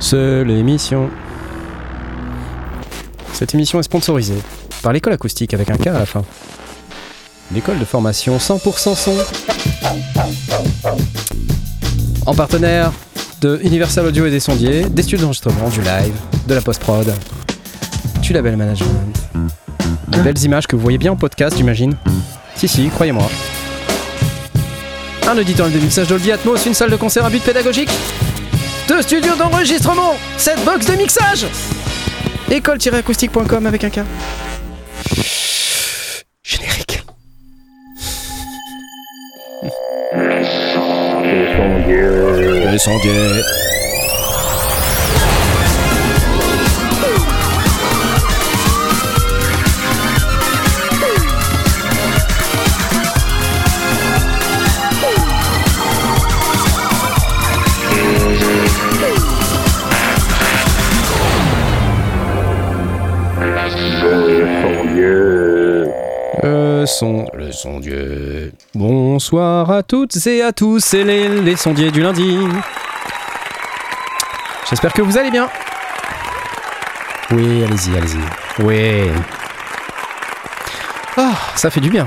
C'est l'émission. Cette émission est sponsorisée par l'école acoustique avec un K à la fin. L'école de formation 100% son. En partenaire de Universal Audio et des sondiers, des studios d'enregistrement, du live, de la post-prod, du label management. Des belles images que vous voyez bien en podcast, j'imagine. Si, si, croyez-moi. Un auditeur de mixage Atmos, une salle de concert à but pédagogique, deux studios d'enregistrement, cette box de mixage école-acoustique.com avec un K. Générique. Le. Bonsoir à toutes et à tous, c'est les, les sondiers du lundi. J'espère que vous allez bien. Oui, allez-y, allez-y. Oui. Ah, ça fait du bien.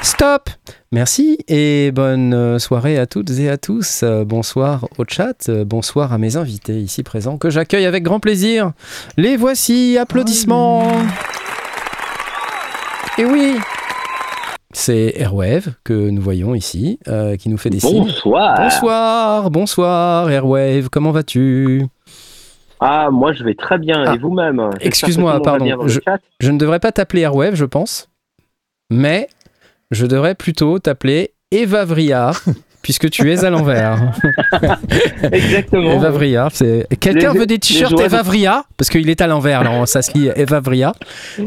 Stop Merci et bonne euh, soirée à toutes et à tous. Euh, Bonsoir au chat, euh, bonsoir à mes invités ici présents que j'accueille avec grand plaisir. Les voici, applaudissements Et oui C'est Airwave que nous voyons ici, euh, qui nous fait des signes. Bonsoir. Bonsoir, bonsoir Airwave, comment vas-tu? Ah, moi je vais très bien. Ah. Et vous-même? J'espère que Excuse-moi, pardon, je-. Je ne devrais pas t'appeler Airwave, je pense, mais je devrais plutôt t'appeler Eva Vriard, puisque tu es à l'envers. Exactement. Eva Vriard, c'est... Quelqu'un veut des t-shirts Eva de- Vriard Parce qu'il est à l'envers, là, ça se lit Eva Vriard.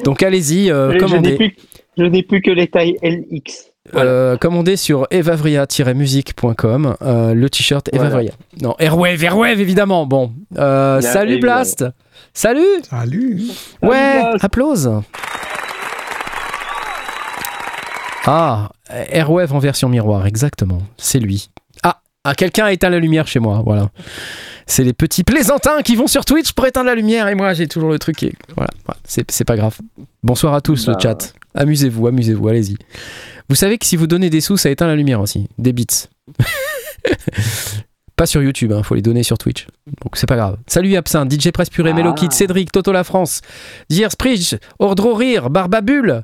Donc allez-y, euh, Je n'ai commandez. plus, je n'ai plus que les tailles LX. Voilà. Euh, commandez sur evavria-musique.com euh, le t-shirt Eva Voilà. Non, Airwave, Airwave évidemment. Bon, euh, salut. Blast Salut Salut Ouais, applause. Ah, Airwave en version miroir, exactement. C'est lui. Ah, ah, quelqu'un a éteint la lumière chez moi, voilà. C'est les petits plaisantins qui vont sur Twitch pour éteindre la lumière et moi j'ai toujours le truc qui est... Voilà, c'est c'est pas grave. Bonsoir à tous le Bah. chat. Amusez-vous, amusez-vous, allez-y. Vous savez que si vous donnez des sous, ça éteint la lumière aussi. Des bits. pas sur YouTube, il faut les donner sur Twitch. Donc c'est pas grave. Salut Absinthe, DJ Presse Purée, Ah. Melokit, Cédric, Toto La France, Dier Spridge, Ordro Rire, Barbabule.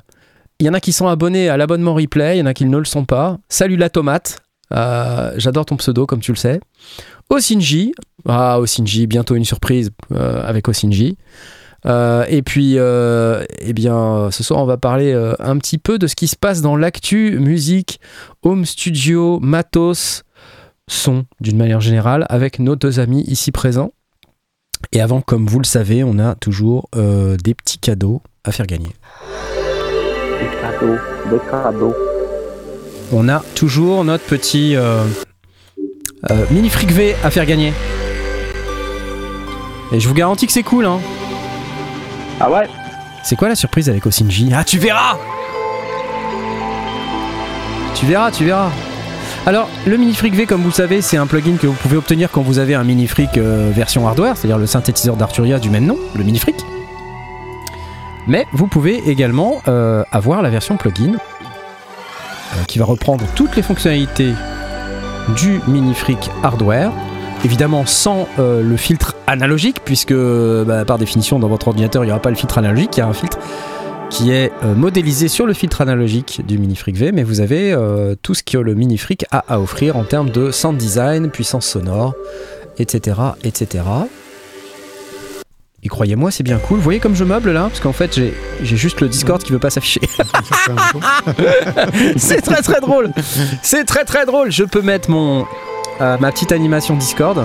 Il y en a qui sont abonnés à l'abonnement replay, il y en a qui ne le sont pas. Salut la tomate. Euh, J'adore ton pseudo, comme tu le sais. Osinji. Ah, Osinji, bientôt une surprise euh, avec Osinji. Euh, et puis, eh bien, ce soir, on va parler un petit peu de ce qui se passe dans l'actu musique, home studio, matos, son, d'une manière générale, avec nos deux amis ici présents. Et avant, comme vous le savez, on a toujours des petits cadeaux à faire gagner. Des cadeaux. Des cadeaux. On a toujours notre petit euh, euh, mini fric V à faire gagner. Et je vous garantis que c'est cool, hein. Ah ouais? C'est quoi la surprise avec Osinji? Ah, tu verras Tu verras, tu verras. Alors, le Mini Freak V, comme vous le savez, c'est un plugin que vous pouvez obtenir quand vous avez un Mini Freak euh, version hardware, c'est-à-dire le synthétiseur d'Arturia du même nom, le Mini Freak. Mais vous pouvez également euh, avoir la version plugin euh, qui va reprendre toutes les fonctionnalités du Mini Freak hardware. Évidemment sans euh, le filtre analogique, puisque bah, par définition dans votre ordinateur il n'y aura pas le filtre analogique, il y a un filtre qui est modélisé sur le filtre analogique du Mini Freak V, mais vous avez tout ce que le Mini Freak a à offrir en termes de sound design, puissance sonore, etc. etc. Et croyez-moi, c'est bien cool. Vous voyez comme je meuble là? Parce qu'en fait, j'ai juste le Discord qui veut pas s'afficher. c'est très très drôle. C'est très très drôle. Je peux mettre mon euh, ma petite animation Discord.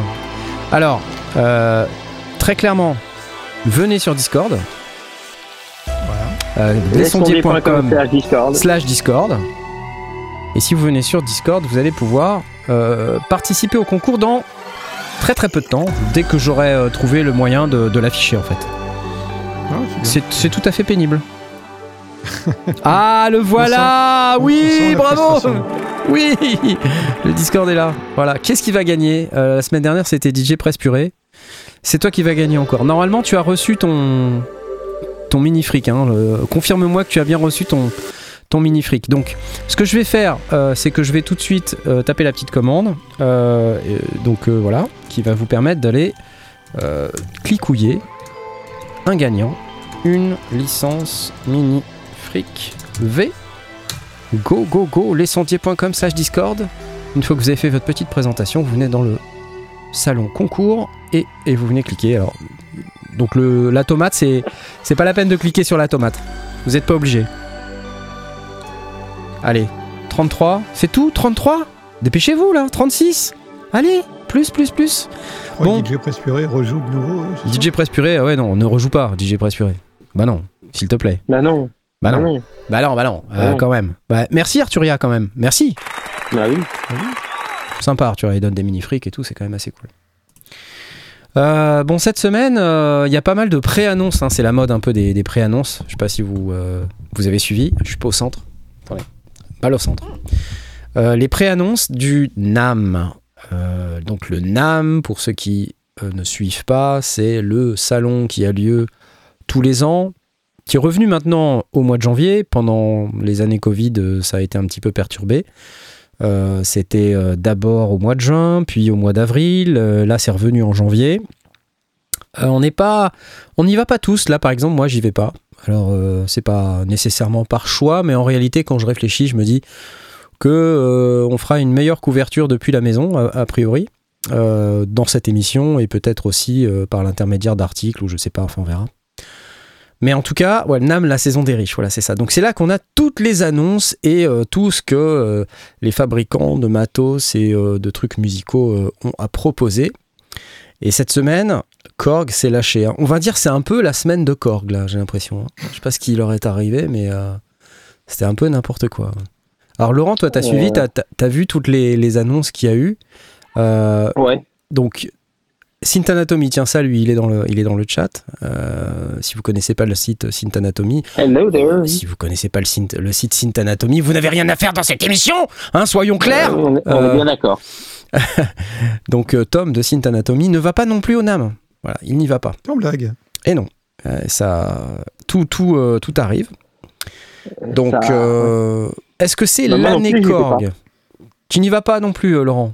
Alors, euh, très clairement, venez sur Discord. Euh, lesondiers.com slash Discord. slash Discord. Et si vous venez sur Discord, vous allez pouvoir euh, participer au concours dans très très peu de temps, dès que j'aurai euh, trouvé le moyen de, de l'afficher en fait. Ah, c'est tout à fait pénible. ah, le voilà Oui, bravo. Oui Le Discord est là. Voilà. Qu'est-ce qui va gagner? Euh, La semaine dernière, c'était DJ Presse Purée. c'est toi qui vas gagner encore. Normalement, tu as reçu ton ton mini fric. Hein, le- Confirme-moi que tu as bien reçu ton ton mini fric. Donc, ce que je vais faire, euh, c'est que je vais tout de suite euh, taper la petite commande. Euh, donc voilà, qui va vous permettre d'aller clicouiller un gagnant, une licence mini fric V. Go go go, lescendiers.com slash Discord. Une fois que vous avez fait votre petite présentation, vous venez dans le salon concours et, et vous venez cliquer. Alors, donc le, la tomate, c'est pas la peine de cliquer sur la tomate. Vous n'êtes pas obligé. Allez, 33, c'est tout 33 Dépêchez-vous là, 36 Allez, plus, plus, plus Oh, Bon. DJ Presse Purée rejoue de nouveau. euh, DJ Presse Purée, ah ouais non, ne rejoue pas DJ Presse Purée. Bah non, s'il te plaît. Bah non. Bah non, non. bah non, bah non, euh, Non. quand même. Bah, merci Arturia quand même, merci Bah oui. Sympa Arturia, il donne des mini-frics et tout, c'est quand même assez cool. Euh, bon, cette semaine, euh, il y a pas mal de pré-annonces, hein, c'est la mode un peu des, des pré-annonces. Je sais pas si vous, euh, vous avez suivi, je suis pas au centre. Attendez, balle au centre. Euh, les pré-annonces du NAM. Euh, donc le NAM, pour ceux qui euh, ne suivent pas, c'est le salon qui a lieu tous les ans, qui est revenu maintenant au mois de janvier. Pendant les années Covid, ça a été un petit peu perturbé. C'était d'abord au mois de juin, puis au mois d'avril. Là, c'est revenu en janvier. On n'est pas, on n'y va pas tous. Là, par exemple, moi, j'y vais pas. Alors, euh, c'est pas nécessairement par choix, mais en réalité, quand je réfléchis, je me dis que euh, on fera une meilleure couverture depuis la maison, a, priori, euh, dans cette émission, et peut-être aussi euh, par l'intermédiaire d'articles ou je sais pas. Enfin, on verra. Mais en tout cas, ouais, NAM, la saison des riches, voilà, c'est ça. Donc c'est là qu'on a toutes les annonces et tout ce que les fabricants de matos et de trucs musicaux ont à proposer. Et cette semaine, Korg s'est lâché. hein. On va dire c'est un peu la semaine de Korg, là, j'ai l'impression. hein. Je sais pas ce qui leur est arrivé, mais euh, c'était un peu n'importe quoi. Alors Laurent, toi, t'as Ouais. suivi, t'as as, vu toutes les, les annonces qu'il y a eu. Euh, Ouais. donc, Synth Anatomy, tiens, ça, lui, il est dans le, il est dans le chat. Euh, si vous connaissez pas le site Synth Anatomy, Hello there. si vous connaissez pas le, synth- le site vous n'avez rien à faire dans cette émission, hein, soyons clairs. Euh, on est, on Euh, est bien d'accord. Donc euh, Tom de Synth Anatomy ne va pas non plus au NAM. Voilà, il n'y va pas. Sans blague. Et non, Euh, ça, tout, tout, euh, tout arrive. Donc, Ça- euh, est-ce que c'est Bah, l'année Korg Tu n'y vas pas non plus, euh, Laurent.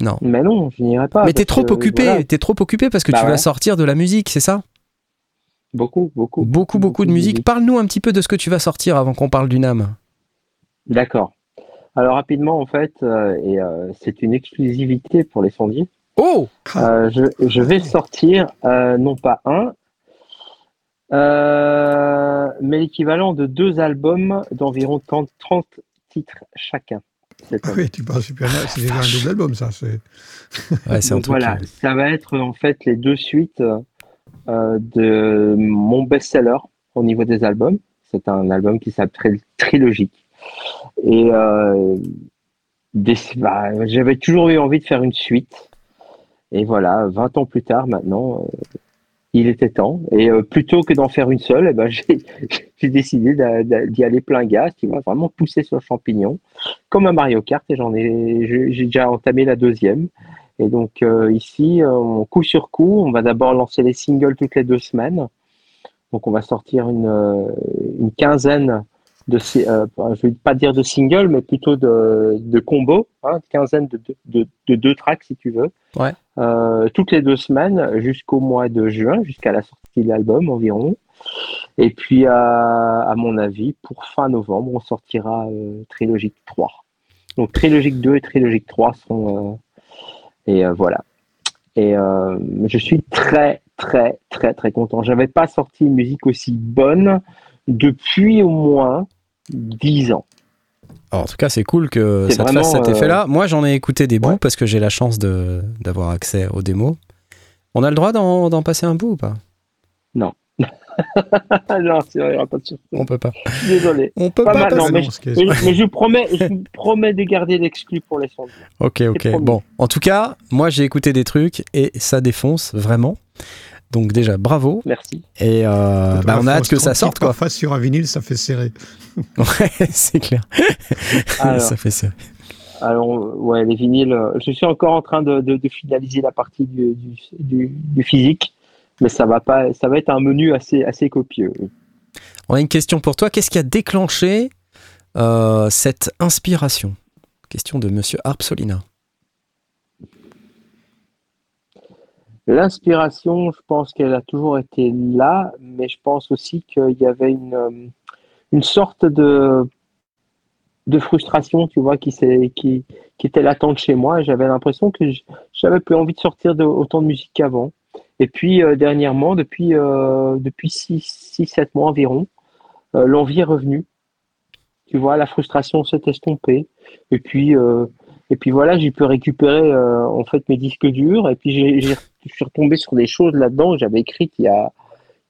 Non. Mais non, je n'irai pas. Mais t'es trop que, occupé. voilà, T'es trop occupé parce que Bah tu vas sortir de la musique, c'est ça? Beaucoup, beaucoup. Beaucoup, beaucoup de musique. Parle-nous un petit peu de ce que tu vas sortir avant qu'on parle du NAM. D'accord. Alors rapidement, en fait, euh, et euh, c'est une exclusivité pour les sondiers. Oh Euh, je, je vais sortir euh, non pas un, euh, mais l'équivalent de deux albums d'environ 30, 30 titres chacun. Ah oui, tu parles super bien. C'est déjà un double album, ça. C'est... Ouais, c'est un truc. voilà, ça va être en fait les deux suites euh, de mon best-seller au niveau des albums. C'est un album qui s'appelle Trilogique. Et euh, des- bah, j'avais toujours eu envie de faire une suite. Et voilà, 20 ans plus tard maintenant, euh, il était temps. Et euh, plutôt que d'en faire une seule, eh ben, j'ai décidé d'y aller plein gaz, qui va vraiment pousser sur le champignon, comme un Mario Kart. Et j'en ai, j'ai déjà entamé la deuxième. Et donc euh, ici, coup sur coup, on va d'abord lancer les singles toutes les deux semaines. Donc on va sortir une quinzaine de, si- euh, je vais pas dire de singles, mais plutôt de, de combos, hein, une quinzaine de, de, de- de deux tracks si tu veux. Ouais. Euh, toutes les deux semaines jusqu'au mois de juin, jusqu'à la sortie de l'album environ. Et puis à, à mon avis, pour fin novembre, on sortira euh, Trilogique 3. Donc Trilogique 2 et Trilogique 3 seront euh, et euh, voilà. Et euh, je suis très, très, très, très content. J'avais pas sorti une musique aussi bonne depuis au moins 10 ans. Alors, en tout cas, c'est cool que ça te fasse cet euh, effet-là. Moi, j'en ai écouté des bouts ouais. parce que j'ai la chance d'avoir accès aux démos. On a le droit d'en passer un bout ou pas? Non, c'est vrai, il y aura pas de surprise. On peut pas. Désolé. On peut Pas passer. non, mais, non, je promets, je vous promets de garder l'exclu pour les sondiers. Ok, ok. Bon, en tout cas, moi j'ai écouté des trucs et ça défonce vraiment. Donc déjà, bravo. Merci. Et euh, bah, on a hâte que ça sorte, quoi. Face sur un vinyle, ça fait serrer. Ouais, c'est clair. Alors. ça fait ça. Alors, ouais, les vinyles, euh, je suis encore en train de, de, finaliser la partie du, du, du, physique, mais ça va, pas, ça va être un menu assez, assez copieux. On a une question pour toi. Qu'est-ce qui a déclenché euh, cette inspiration? Question de monsieur Arpsolina. L'inspiration, je pense qu'elle a toujours été là, mais je pense aussi qu'il y avait une, euh, une sorte de, de frustration, tu vois, qui, qui, qui était latente chez moi. J'avais l'impression que j'avais plus envie de sortir autant de musique qu'avant. Et puis, euh, dernièrement, depuis, euh, depuis 6-7 mois environ, l'envie est revenue. Tu vois, la frustration s'est estompée. Et puis, et puis voilà, j'ai pu récupérer en fait mes disques durs. Et puis, j'ai je suis retombé sur des choses là-dedans que j'avais écrites il y a,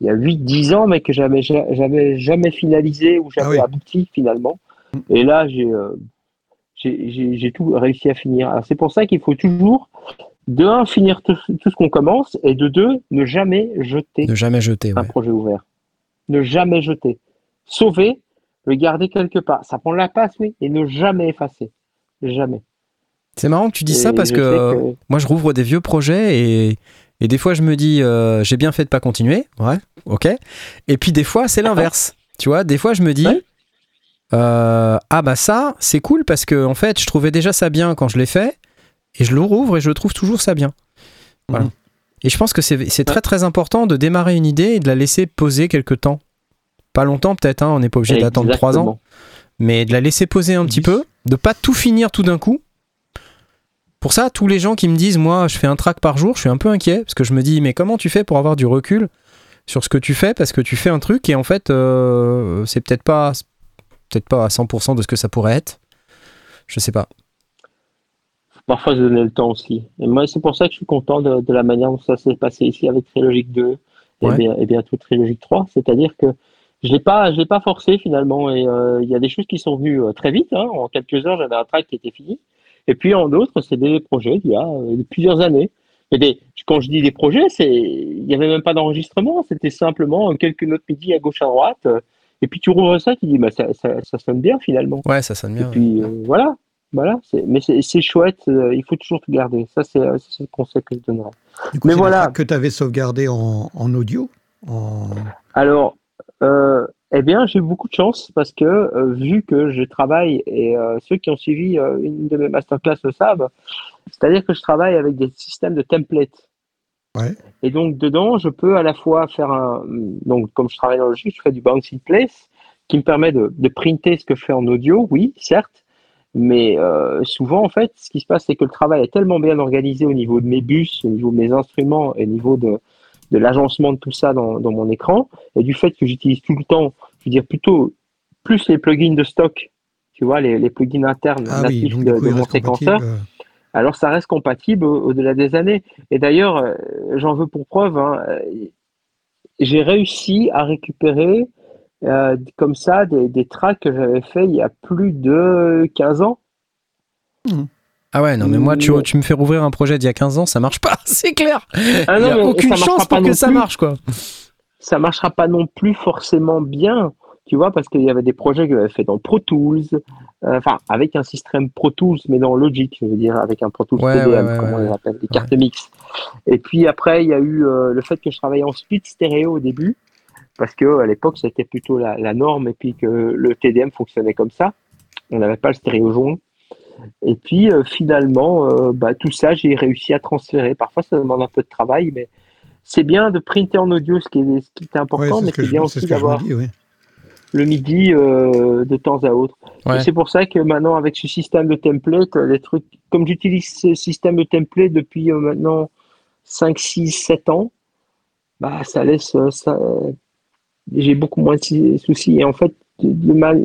il y a 8-10 ans, mais que j'avais jamais, jamais finalisé ou j'avais ah abouti finalement. Mm. Et là, euh, j'ai j'ai tout réussi à finir. C'est pour ça qu'il faut toujours, de un, finir tout, ce qu'on commence, et de deux, ne jamais jeter, ne jamais jeter un projet ouvert. Ne jamais jeter. Sauver, le garder quelque part. Ça prend la passe, oui, et ne jamais effacer. Jamais. C'est marrant que tu dis ça parce que, moi je rouvre des vieux projets et, et des fois je me dis euh, j'ai bien fait de pas continuer, ouais, ok. Et puis des fois c'est l'inverse, tu vois. Des fois je me dis euh, ah bah ça c'est cool parce que en fait je trouvais déjà ça bien quand je l'ai fait et je le rouvre et je trouve toujours ça bien. Voilà. Mhm. Et je pense que c'est très très important de démarrer une idée et de la laisser poser quelques temps. Pas longtemps peut-être, hein, on n'est pas obligé d'attendre trois ans, mais de la laisser poser un petit peu, de pas tout finir tout d'un coup pour ça, tous les gens qui me disent, moi, je fais un track par jour, je suis un peu inquiet parce que je me dis, mais comment tu fais pour avoir du recul sur ce que tu fais? Parce que tu fais un truc et en fait, euh, c'est peut-être pas, peut-être pas à 100% de ce que ça pourrait être. Je sais pas. Parfois, se donner le temps aussi. Et moi, c'est pour ça que je suis content de, la manière dont ça s'est passé ici avec Trilogique 2 et, bien, et bientôt Trilogique 3. C'est-à-dire que je l'ai pas, je l'ai pas forcé finalement. Et euh, il y a des choses qui sont venues euh, très vite. Hein. En quelques heures, j'avais un track qui était fini. Et puis en d'autres, c'est des projets il y a euh, plusieurs années. Mais des, quand je dis des projets, c'est il n'y avait même pas d'enregistrement, c'était simplement quelques notes midi à gauche à droite. Euh, et puis tu rouvres ça, tu dis bah, ça, ça, ça, sonne bien finalement. Ouais, ça sonne bien. Et puis euh, voilà, voilà. Mais c'est chouette, il faut toujours te garder. Ça, c'est le conseil que je donnerais. mais voilà. Que tu avais sauvegardé en, en audio en... Alors, euh, eh bien, j'ai eu beaucoup de chance parce que euh, vu que je travaille, et euh, ceux qui ont suivi euh, une de mes masterclass le savent, c'est-à-dire que je travaille avec des systèmes de templates. Ouais. Et donc, dedans, je peux à la fois faire un. Donc, comme je travaille dans le logique, je fais du bounce in place qui me permet de, de printer ce que je fais en audio, oui, certes. Mais souvent, en fait, ce qui se passe, c'est que le travail est tellement bien organisé au niveau de mes bus, au niveau de mes instruments et au niveau de, de l'agencement de tout ça dans, dans, mon écran et du fait que j'utilise tout le temps, je veux dire plutôt plus les plugins de stock, tu vois, les, les plugins internes ah natifs de, mon séquenceur. Euh. Alors ça reste compatible au-delà des années. Et d'ailleurs, euh, j'en veux pour preuve, hein, euh, j'ai réussi à récupérer comme ça des, des tracks que j'avais fait il y a plus de 15 ans. Mmh. Ah ouais, non, mais moi, tu, tu me fais rouvrir un projet d'il y a 15 ans, ça marche pas, c'est clair. Ah non, Il n'y a aucune chance pour que ça marche, quoi. Ça marchera pas non plus forcément bien, tu vois, parce qu'il y avait des projets que j'avais fait dans Pro Tools, euh, enfin, avec un système Pro Tools, mais dans Logic, je veux dire, avec un Pro Tools PDM, comme on les appelle, des cartes mix. Et puis après, il y a eu euh, le fait que je travaillais en split stéréo au début, parce que à l'époque, c'était plutôt la, la norme, et puis que le TDM fonctionnait comme ça. On n'avait pas le stéréo jaune. Et puis euh, finalement, euh, bah, tout ça, j'ai réussi à transférer. Parfois, ça demande un peu de travail, mais c'est bien de printer en audio, ce qui est, ce qui est important, mais c'est bien aussi d'avoir le midi euh, de temps à autre. C'est pour ça que maintenant, avec ce système de template, les trucs, comme j'utilise ce système de template depuis maintenant 5, 6, 7 ans, bah, ça laisse. Ça, j'ai beaucoup moins de soucis. Et en fait, le mal,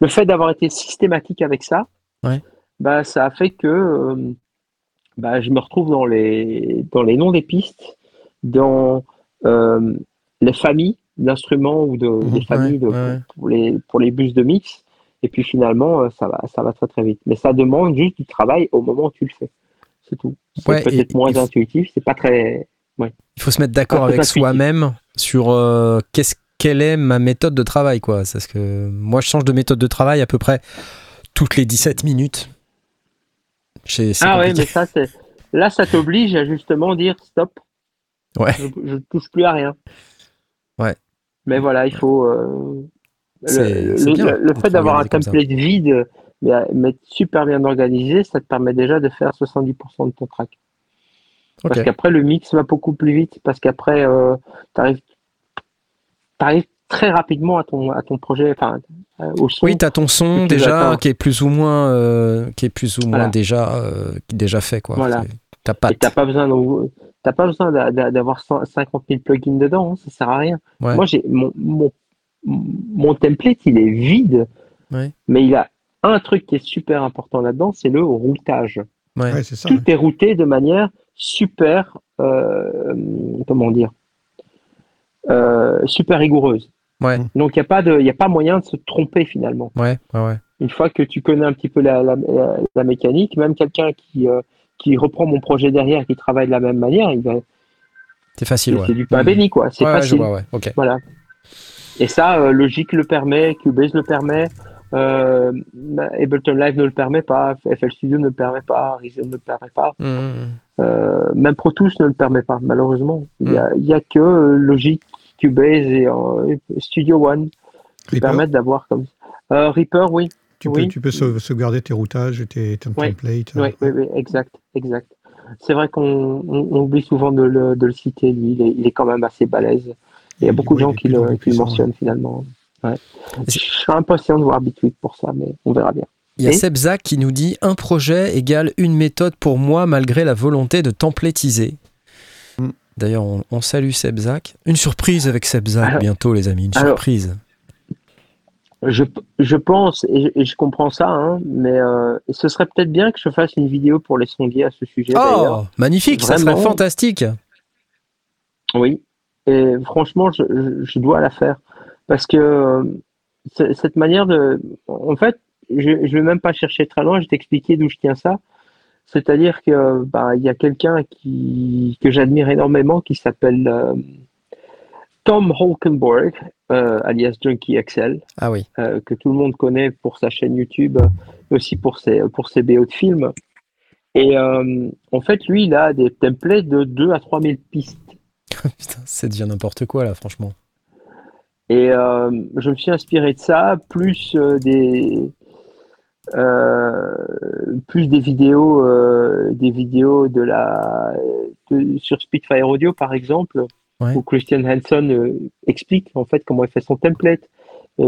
le fait d'avoir été systématique avec ça, bah, ça a fait que euh, bah, je me retrouve dans les, dans les noms des pistes, dans euh, les familles d'instruments ou de, mhm. des familles Pour, les, pour les bus de mix. Et puis finalement, euh, ça va, ça va très très vite. Mais ça demande juste du travail au moment où tu le fais. C'est tout. C'est peut-être moins intuitif, c'est pas très. Il faut se mettre d'accord avec soi-même sur qu'est-ce quelle est ma méthode de travail, quoi. Parce que moi, je change de méthode de travail à peu près toutes les 17 minutes. C'est- c'est Ah ouais, compliqué. mais ça, c'est. Là, ça t'oblige à justement dire stop. Ouais. Je, touche plus à rien. Ouais. Mais voilà, il faut. euh, le, bien fait d'avoir un template vide, mais, mais super bien organisé, ça te permet déjà de faire 70% de ton track. Parce qu'après, le mix va beaucoup plus vite. Parce qu'après, euh, tu arrives, très rapidement à ton, à ton projet, enfin, euh, au son. Oui, tu as ton son déjà attends. qui est plus ou moins, euh, qui est plus ou moins Voilà. déjà, euh, déjà fait. Quoi. Voilà. T'as pas Et t'as pas besoin t'as pas besoin d'a- d'a- d'avoir 100 50 000 plugins dedans, hein, ça sert à rien. Ouais. Moi, j'ai mon, mon, mon template, il est vide, Ouais. mais il a un truc qui est super important là-dedans, c'est le routage. Ouais. Ouais, c'est ça. Tout est routé de manière super, euh, comment dire, super rigoureuse. Ouais. Donc il n'y a pas de, il y a pas moyen de se tromper finalement. Ouais, ouais, ouais. Une fois que tu connais un petit peu la, la, la- la mécanique, même quelqu'un qui, euh, qui reprend mon projet derrière, qui travaille de la même manière, il va, C'est facile, c'est du pain Mhm. béni quoi. C'est Ouais, ouais, je facile. vois, ouais. Ok. Voilà. Et ça, euh, Logic le permet, Cubase le permet, euh, Ableton Live ne le permet pas, FL Studio ne le permet pas, Reason ne le permet pas, euh, même Pro Tools ne le permet pas, malheureusement. Il n'y a, il y a que euh, Logic, Cubase et euh, Studio One qui Reaper, permettent d'avoir comme euh, Reaper, oui. tu, oui. peux, tu peux sauve- sauvegarder tes routages et tes, tes Ouais. templates. Oui, oui, oui, exact, exact. C'est vrai qu'on on, on oublie souvent de le, de le citer, lui, il est, il est quand même assez balèze. Il y a beaucoup de ouais, gens qui le, qui le mentionnent finalement. Ouais. Je suis impatient de voir Bitwig pour ça, mais on verra bien. Il y a Et Seb Zak qui nous dit un projet égale une méthode pour moi malgré la volonté de templatiser. D'ailleurs, on, on salue Seb Zak. Une surprise avec Seb Zak Alors- bientôt, les amis. Une alors- surprise. Je, je pense, et je, et je comprends ça, hein, mais euh, ce serait peut-être bien que je fasse une vidéo pour les sondiers à ce sujet. Oh, magnifique, ça serait fantastique. Oui, et franchement, je, dois la faire. Parce que euh, cette manière de. En fait, je ne vais même pas chercher très loin, je vais t'expliquer d'où je tiens ça. C'est-à-dire que bah, il y a quelqu'un qui, que j'admire énormément qui s'appelle euh, Tom Holkenborg, euh, alias Junkie XL, Ah oui. euh, que tout le monde connaît pour sa chaîne YouTube, mais aussi pour ses, pour ses BO de films. Et en fait, lui, il a des templates de 2 à 3 000 pistes. Putain, c'est devient n'importe quoi là, franchement. Et je me suis inspiré de ça, plus des euh, plus des vidéos, euh, des vidéos de la de- sur Spitfire Audio par exemple, Ouais. où Christian Hanson euh, explique en fait comment il fait son template. Et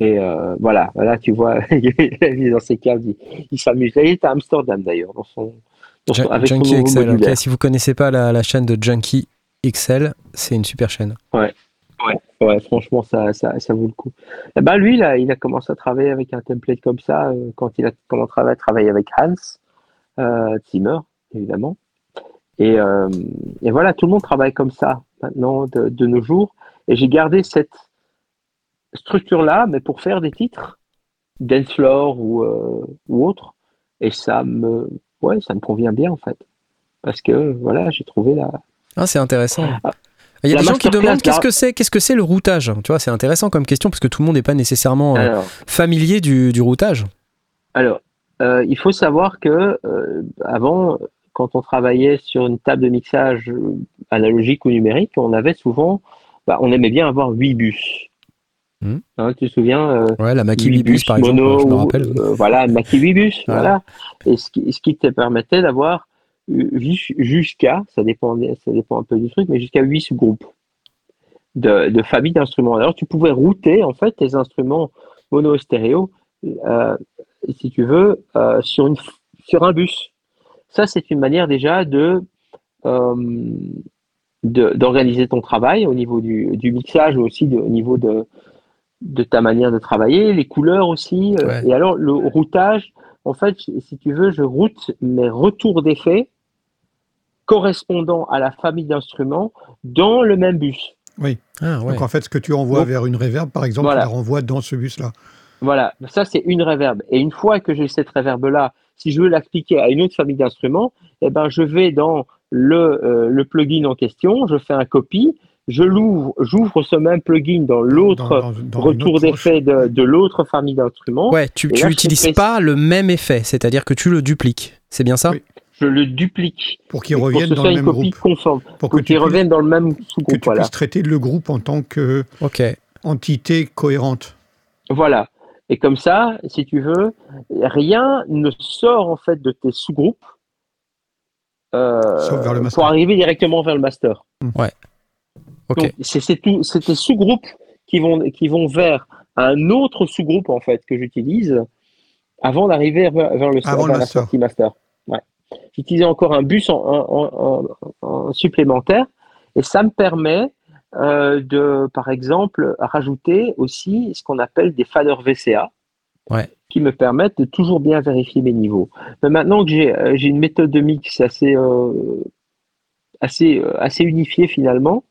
et voilà, voilà, tu vois, il est dans ses cases, il, il s'amuse. Là, Il est à Amsterdam d'ailleurs, dans son, dans son- avec son Junkie ok. modulaire. Si vous connaissez pas la, la chaîne de Junkie XL, c'est une super chaîne. Ouais, franchement, ça, ça, ça vaut le coup. Eh ben, lui, là, il a commencé à travailler avec un template comme ça euh, quand il a commencé à travailler avec Hans euh, Zimmer, évidemment. Et, euh, et voilà, tout le monde travaille comme ça maintenant de, de nos jours. Et j'ai gardé cette structure-là, mais pour faire des titres, dance floor ou, euh, ou autre. Et ça me, ouais, ça me convient bien en fait, parce que voilà, j'ai trouvé la, Ah, c'est intéressant. Ah. Il y a des gens qui demandent qu'est-ce que c'est, qu'est-ce que c'est le routage? Tu vois, c'est intéressant comme question parce que tout le monde n'est pas nécessairement euh, Alors, familier du, du routage. Alors, euh, il faut savoir que euh, avant, quand on travaillait sur une table de mixage analogique ou numérique, on avait souvent, bah, on aimait bien avoir huit bus. Hmm. Hein, tu te souviens euh, Ouais, la Mackie huit Bibus, par exemple, mono, je me rappelle. euh, voilà, Mackie 8 bus, Voilà. voilà. Et ce qui, ce qui te permettait d'avoir jusqu'à, ça dépend, ça dépend un peu du truc, mais jusqu'à huit sous-groupes de, de familles d'instruments. Alors, tu pouvais router en fait tes instruments mono et stéréo, euh, si tu veux, euh, sur, une, sur un bus. Ça, c'est une manière déjà de euh, de- d'organiser ton travail au niveau du, du mixage, mais aussi de- au niveau de, de ta manière de travailler, les couleurs aussi. Ouais. Et alors, le routage, en fait, si tu veux, je route mes retours d'effets correspondant à la famille d'instruments dans le même bus. Oui. Ah ouais. Donc en fait, ce que tu envoies Donc- vers une reverb, par exemple, Voilà. tu la renvoies dans ce bus-là. Voilà, ça c'est une reverb. Et une fois que j'ai cette reverb-là, si je veux l'appliquer à une autre famille d'instruments, eh ben, je vais dans le, euh, le plugin en question, je fais un copy, je l'ouvre, j'ouvre ce même plugin dans l'autre retour d'effet de, de l'autre famille d'instruments. Ouais, tu n'utilises pas le même effet, c'est-à-dire que tu le dupliques. C'est bien ça Oui. Je le duplique Pour que reviennent ce dans le même groupe. conforme, Pour que tu, reviennent dans le même que sous-groupe. tu Voilà. puisses traiter le groupe en tant qu'entité Ok. cohérente. Voilà. Et comme ça, si tu veux, rien ne sort en fait de tes sous-groupes euh, pour arriver directement vers le master. Donc, c'est tout- c'est tes sous-groupes qui vont, qui vont vers un autre sous-groupe en fait que j'utilise avant d'arriver vers, vers le Avant le vers la master. sortie master. Ouais. J'utilisais encore un bus en, en- en- en supplémentaire et ça me permet euh, de, par exemple, rajouter aussi ce qu'on appelle des faders VCA Ouais. qui me permettent de toujours bien vérifier mes niveaux. Mais maintenant que j'ai euh, j'ai une méthode de mix assez, euh, assez, assez unifiée finalement,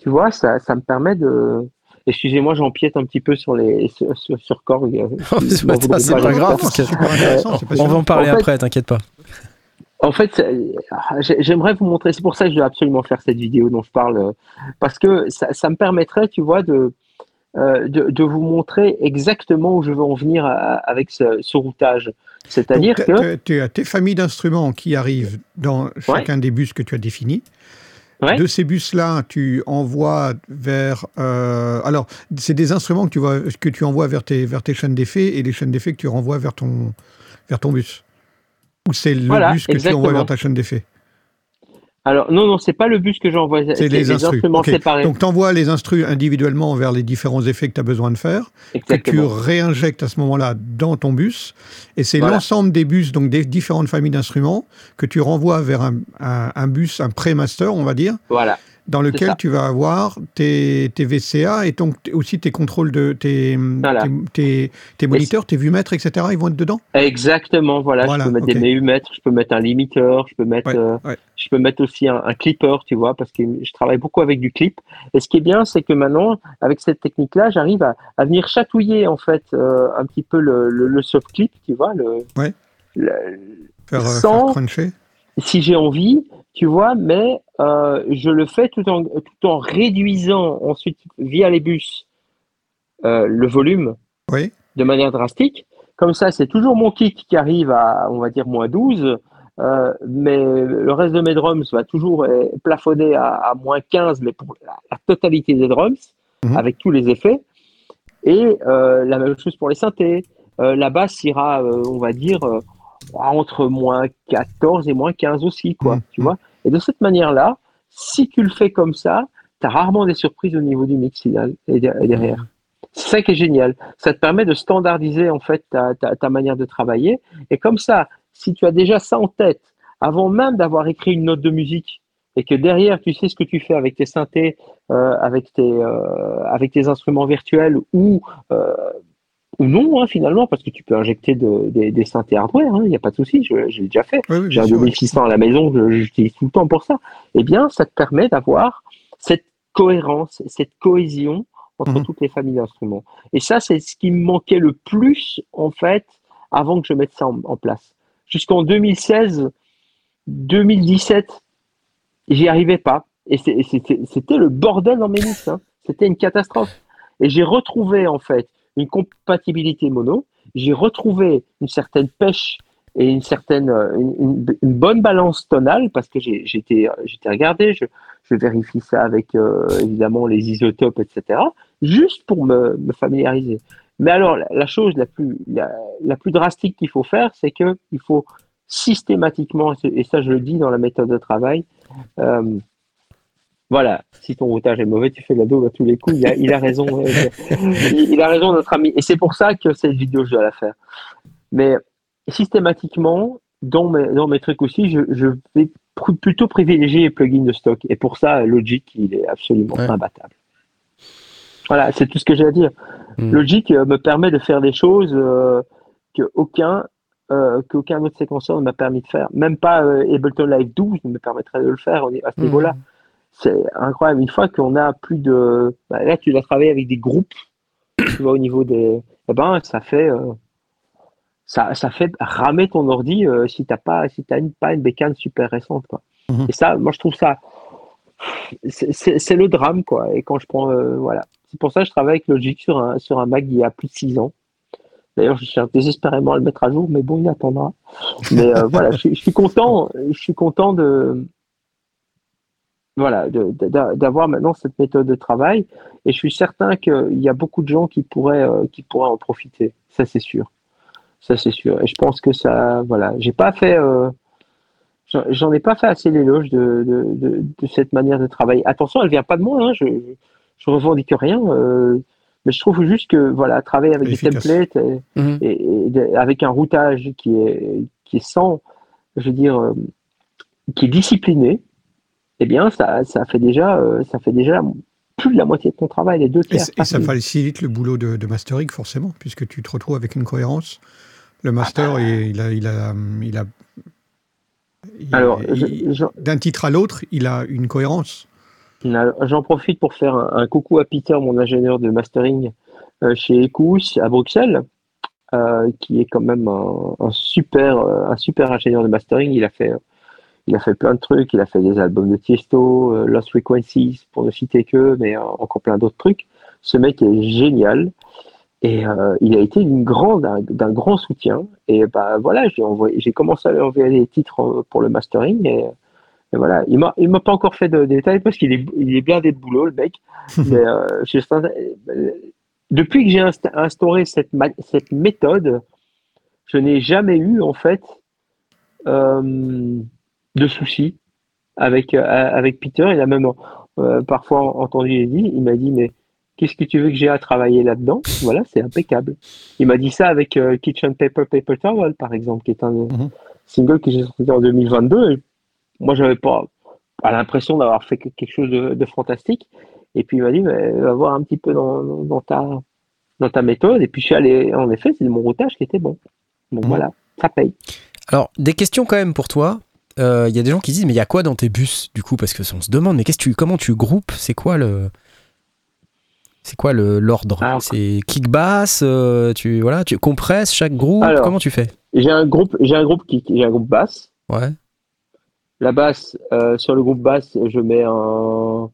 tu vois, ça, ça me permet de. Excusez-moi, j'empiète un petit peu sur les sur, sur, sur Korg. euh, c'est pas, grave. parce que- on va en parler En fait- après, t'inquiète pas. En fait, ah, j'ai- j'aimerais vous montrer, c'est pour ça que je dois absolument faire cette vidéo dont je parle, euh, parce que ça, ça me permettrait, tu vois, de, euh, de, de vous montrer exactement où je veux en venir à- avec ce, ce routage. C'est-à-dire que. Tu as tes familles d'instruments qui arrivent dans chacun des bus que tu as définis. Ouais. De ces bus-là, tu envoies vers. euh, alors, c'est des instruments que tu, vois, que tu envoies vers tes, vers tes chaînes d'effets et les chaînes d'effets que tu renvoies vers ton, vers ton bus. Ou c'est le Voilà, bus que tu envoies vers ta chaîne d'effets Alors, non, non, c'est pas le bus que j'envoie, C'est les, instrus. instruments séparés. Donc, tu envoies les instrus individuellement vers les différents effets que tu as besoin de faire, que tu réinjectes à ce moment-là dans ton bus. Et c'est Voilà. l'ensemble des bus, donc des différentes familles d'instruments, que tu renvoies vers un, un- un bus, un pré-master, on va dire, Voilà. dans lequel ça. tu vas avoir tes, tes VCA et donc aussi tes contrôles de tes, Voilà. tes, tes- moniteurs, tes vumètres, etc. Ils vont être dedans? Exactement, voilà. Voilà, je peux mettre des méumètres, je peux mettre un limiteur, je peux mettre, Ouais, euh, ouais. Peux mettre aussi un, un clipper, tu vois, parce que je travaille beaucoup avec du clip. Et ce qui est bien, c'est que maintenant, avec cette technique-là, j'arrive à, à venir chatouiller en fait euh, un petit peu le, le, le soft clip, tu vois, le, Ouais. le- Faire, euh, Sans- faire cruncher. si j'ai envie, tu vois, mais euh, je le fais tout en, tout en réduisant ensuite via les bus euh, le volume Oui. de manière drastique. Comme ça, c'est toujours mon kick qui arrive à, on va dire, moins 12, euh, mais le reste de mes drums va toujours euh, plafonner à, à moins 15, mais pour la, la totalité des drums, Mhm. avec tous les effets. Et euh, la même chose pour les synthés. Euh, la basse ira, on va dire, entre moins 14 et moins 15 aussi, quoi, Mhm. tu vois. Et de cette manière-là, si tu le fais comme ça, tu as rarement des surprises au niveau du mix final et de- et derrière. C'est ça qui est génial. Ça te permet de standardiser en fait ta, ta, ta manière de travailler. Et comme ça, si tu as déjà ça en tête, avant même d'avoir écrit une note de musique, et que derrière tu sais ce que tu fais avec tes synthés, euh, avec tes euh, avec tes instruments virtuels ou euh, ou non hein, finalement, parce que tu peux injecter de- des, des synthés hardware, il n'y a pas de souci, je- j'ai déjà fait. Oui, oui, J'ai un sûr, oui. 2600 à la maison, j'utilise tout le temps pour ça. Eh bien, ça te permet d'avoir cette cohérence, cette cohésion entre Mhm. toutes les familles d'instruments. Et ça, c'est ce qui me manquait le plus, en fait, avant que je mette ça en, en place. Jusqu'en 2016, 2017, j'y arrivais pas. Et c'était le bordel dans mes mix. hein. C'était une catastrophe. Et j'ai retrouvé, en fait, une compatibilité mono. J'ai retrouvé une certaine pêche et une certaine euh, une, bonne balance tonale parce que été j'étais regardé, je, vérifie ça avec euh, évidemment les isotopes, etc. Juste pour me familiariser. Mais alors la, la chose la plus la, la plus drastique qu'il faut faire, c'est que il faut systématiquement et ça je le dis dans la méthode de travail. euh, voilà, si ton routage est mauvais, tu fais de la daube à tous les coups. Il a, il a raison. euh, il, a raison, notre ami. Et c'est pour ça que cette vidéo, je dois la faire. Mais systématiquement, dans mes, dans mes trucs aussi, je, je vais plutôt privilégier les plugins de stock. Et pour ça, Logic, il est absolument Ouais. imbattable. Voilà, c'est tout ce que j'ai à dire. Mm. Logic euh, me permet de faire des choses euh, que aucun euh, qu'aucun autre séquenceur ne m'a permis de faire. Même pas euh, Ableton Live 12 ne me permettrait de le faire à ce Mhm. niveau-là. C'est incroyable. Une fois qu'on a plus de. bah, là, tu dois travailler avec des groupes, tu vois, au niveau des. Eh ben, ça fait. euh, ça, ça fait ramer ton ordi si t'as pas, si une, pas une bécane super récente, quoi. Mhm. Et ça, moi, je trouve ça c'est le drame, quoi. Et quand je prends, voilà. C'est pour ça que je travaille avec Logic sur un, sur un Mac il y a plus de 6 ans. D'ailleurs, je cherche désespérément à le mettre à jour, mais bon, il attendra. Mais euh, voilà, je, suis content, je suis content de, voilà, d'avoir maintenant cette méthode de travail. Et je suis certain qu'il y a beaucoup de gens qui pourraient, euh, qui pourraient en profiter. Ça, c'est sûr. Ça, c'est sûr. Et je pense que ça, voilà, j'ai pas fait, euh, j'en ai pas fait assez l'éloge de, de, de, cette manière de travailler. Attention, elle vient pas de moi. Hein, je, je revendique rien. Euh, mais je trouve juste que voilà, travailler avec des templates mhm. et, avec un routage qui est qui est sans, je veux dire, qui est discipliné eh bien, ça, ça, fait déjà, euh, ça fait déjà plus de la moitié de ton travail, les deux tiers. Et, ça facilite le boulot de, mastering, forcément, puisque tu te retrouves avec une cohérence. Le master, il, a, il a, il a, Alors, d'un titre à l'autre, il a une cohérence. J'en profite pour faire un, coucou à Peter, mon ingénieur de mastering euh, chez Ecous à Bruxelles, euh, qui est quand même un, super, un super ingénieur de mastering. Il a fait il a fait plein de trucs, il a fait des albums de Tiesto, euh, Lost Frequencies, pour ne citer que, mais euh, encore plein d'autres trucs. Ce mec est génial et euh, il a été d'une grande, d'un grand soutien. Et bah voilà, j'ai commencé à lui envoyer des titres pour le mastering et, voilà. Il m'a, il m'a pas encore fait de, détails parce qu'il est, il est blindé de boulot le mec. mais, depuis que j'ai instauré cette, cette méthode, je n'ai jamais eu en fait de soucis avec, euh, avec Peter. Il a même euh, parfois entendu Eddie. Il m'a dit, mais qu'est-ce que tu veux que j'ai à travailler là-dedans? Voilà, c'est impeccable. Il m'a dit ça avec euh, Kitchen Paper, Paper Towel, par exemple, qui est un mhm. single que j'ai sorti en 2022. Et moi, j'avais pas, pas l'impression d'avoir fait quelque chose de, fantastique. Et puis il m'a dit, mais, va voir un petit peu dans, dans, ta, dans ta méthode. Et puis je suis allé, en effet, c'est mon routage qui était bon. Mhm. voilà, ça paye. Alors, des questions quand même pour toi. Il euh, y a des gens qui disent mais il y a quoi dans tes bus du coup? Parce que on se demande mais qu'est-ce tu comment tu groupes? C'est quoi le c'est quoi le l'ordre? C'est kick bass euh, tu voilà tu compresses chaque groupe? Comment tu fais? j'ai un groupe j'ai un groupe kick j'ai un groupe basse ouais la basse euh, sur le groupe basse je mets un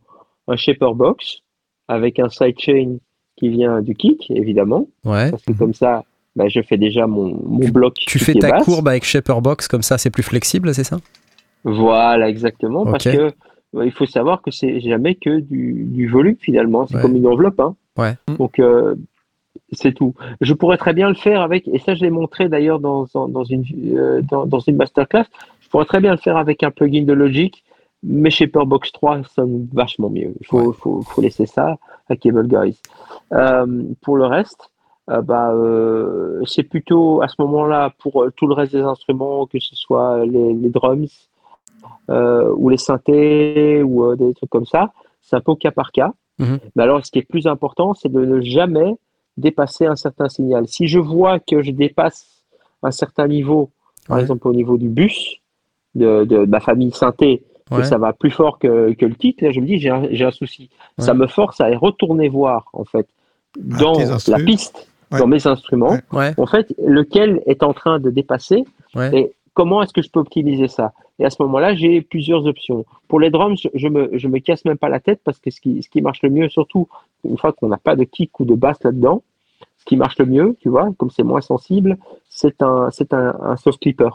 un shaper box avec un sidechain qui vient du kick évidemment ouais parce que comme ça bah, je fais déjà mon, mon bloc. Tu fais ta courbe avec Shaper Box, comme ça c'est plus flexible, c'est ça? Voilà, exactement. Parce que il faut savoir que c'est jamais que du, volume finalement. C'est comme une enveloppe. Hein. Ouais. Donc euh, c'est tout. Je pourrais très bien le faire avec, et ça je l'ai montré d'ailleurs dans, dans, une, euh, dans, une masterclass, je pourrais très bien le faire avec un plugin de Logic, mais Shaper Box 3 sonne vachement mieux. Il faut, faut, faut, laisser ça à Cable Guys. Euh, pour le reste, euh, bah, euh, c'est plutôt à ce moment-là pour euh, tout le reste des instruments, que ce soit les, drums ou les synthés ou des trucs comme ça, c'est un peu au cas par cas. Mhm. Mais alors, ce qui est plus important, c'est de ne jamais dépasser un certain signal. Si je vois que je dépasse un certain niveau, par exemple au niveau du bus de, ma famille synthé, que ça va plus fort que, que le titre, là, je me dis j'ai un, un, souci. Ça me force à retourner voir en fait dans la piste dans mes instruments, en fait, lequel est en train de dépasser et comment est-ce que je peux optimiser ça? Et à ce moment-là, j'ai plusieurs options. Pour les drums, je me, je me casse même pas la tête parce que ce qui, ce qui marche le mieux, surtout une fois qu'on n'a pas de kick ou de basse là-dedans, ce qui marche le mieux, tu vois, comme c'est moins sensible, c'est un, c'est un, un soft clipper.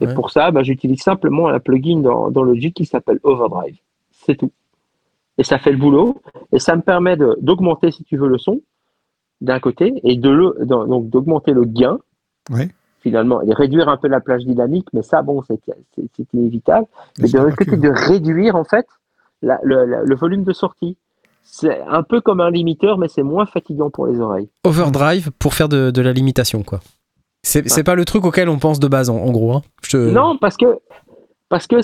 Et pour ça, bah, j'utilise simplement un plugin dans, dans Logic qui s'appelle Overdrive. C'est tout. Et ça fait le boulot. Et ça me permet d'augmenter, si tu veux, le son d'un côté et de donc d'augmenter le gain. Finalement et réduire un peu la plage dynamique mais ça bon c'est inévitable. Mais de l'autre côté de réduire en fait le, volume de sortie. C'est un peu comme un limiteur mais c'est moins fatigant pour les oreilles. Overdrive pour faire de, la limitation quoi c'est pas le truc auquel on pense de base en, gros hein. non parce que parce que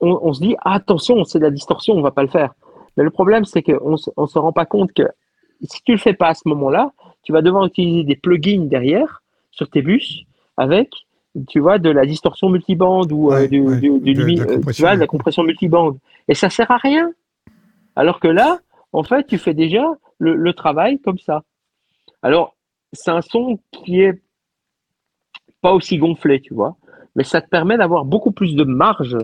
on, se dit attention c'est de la distorsion on va pas le faire mais le problème c'est qu'on on se rend pas compte que si tu le fais pas à ce moment-là, tu vas devoir utiliser des plugins derrière sur tes bus avec, tu vois, de la distorsion multibande ou euh, du, de, la compression multibande. Et ça sert à rien. Alors que là, en fait, tu fais déjà le, travail comme ça. Alors, c'est un son qui est pas aussi gonflé, tu vois, mais ça te permet d'avoir beaucoup plus de marge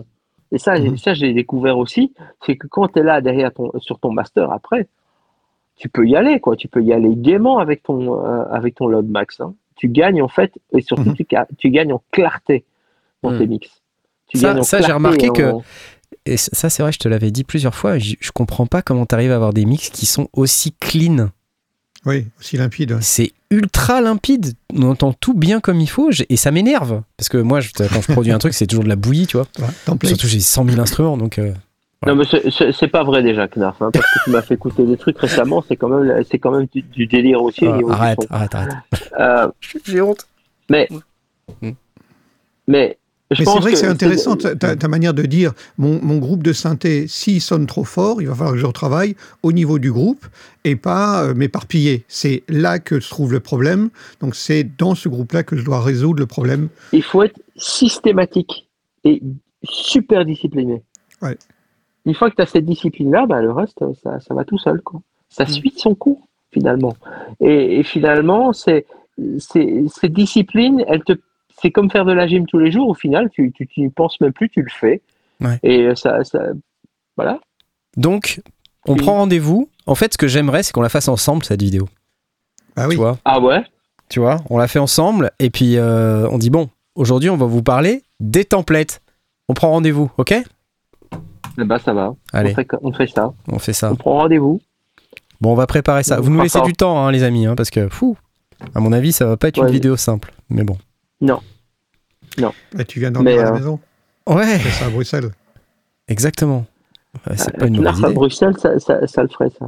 Et ça, Mhm. ça j'ai découvert aussi, c'est que quand tu es là derrière ton, sur ton master après, tu peux y aller, quoi. Tu peux y aller gaiement avec ton, euh, avec ton load max. hein. Tu gagnes en fait, et surtout Mhm. tu, tu gagnes en clarté dans Mhm. tes mix. Tu Ça- ça, j'ai remarqué que- Et ça, c'est vrai, je te l'avais dit plusieurs fois. Je, je comprends pas comment tu arrives à avoir des mix qui sont aussi clean. Oui, aussi limpide. ouais. C'est ultra limpide. On entend tout bien comme il faut. Et ça m'énerve. Parce que moi, je- quand je produis un truc, c'est toujours de la bouillie, tu vois. Ouais. Surtout, j'ai 100 000 instruments. Donc, euh, Non, mais c'est- pas vrai déjà, Knarf, hein, parce que tu m'as fait écouter des trucs récemment, c'est quand même, c'est quand même du, du délire aussi. au ah, arrête, arrête, arrête. Euh, J'ai honte. mais, Mm. mais, je Mais c'est vrai que, c'est c'est- intéressant ta, manière de dire mon, mon groupe de synthé, s'il sonne trop fort, il va falloir que je retravaille au niveau du groupe et pas euh, m'éparpiller. C'est là que se trouve le problème. Donc c'est dans ce groupe-là que je dois résoudre le problème. Il faut être systématique et super discipliné. Ouais. Une fois que tu as cette discipline-là, bah, le reste, ça, ça va tout seul. Quoi. Ça Mm. suit son cours, finalement. Et, et finalement, c'est, c'est, cette discipline, elle te, c'est comme faire de la gym tous les jours. Au final, tu, tu, tu n'y penses même plus, tu le fais. Ouais. Et ça, ça, voilà. Donc, on prend rendez-vous. En fait, ce que j'aimerais, c'est qu'on la fasse ensemble, cette vidéo. Ah oui. Tu vois Ah ouais? Tu vois On la fait ensemble. Et puis, euh, on dit bon, aujourd'hui, on va vous parler des templates. On prend rendez-vous, ok? Eh ben, ça va. Allez, On, fait, on fait ça. on fait ça. On prend rendez-vous. Bon, on va préparer ça. On Vous nous laissez ça. du temps, hein, les amis, hein, parce que, fou, à mon avis, ça va pas être une vidéo simple. Mais bon. Et tu viens dormir Mais, à la euh, maison? Ouais, C'est ça à Bruxelles. exactement. C'est pas une mauvaise à idée. Bruxelles, ça, ça, ça le ferait, ça.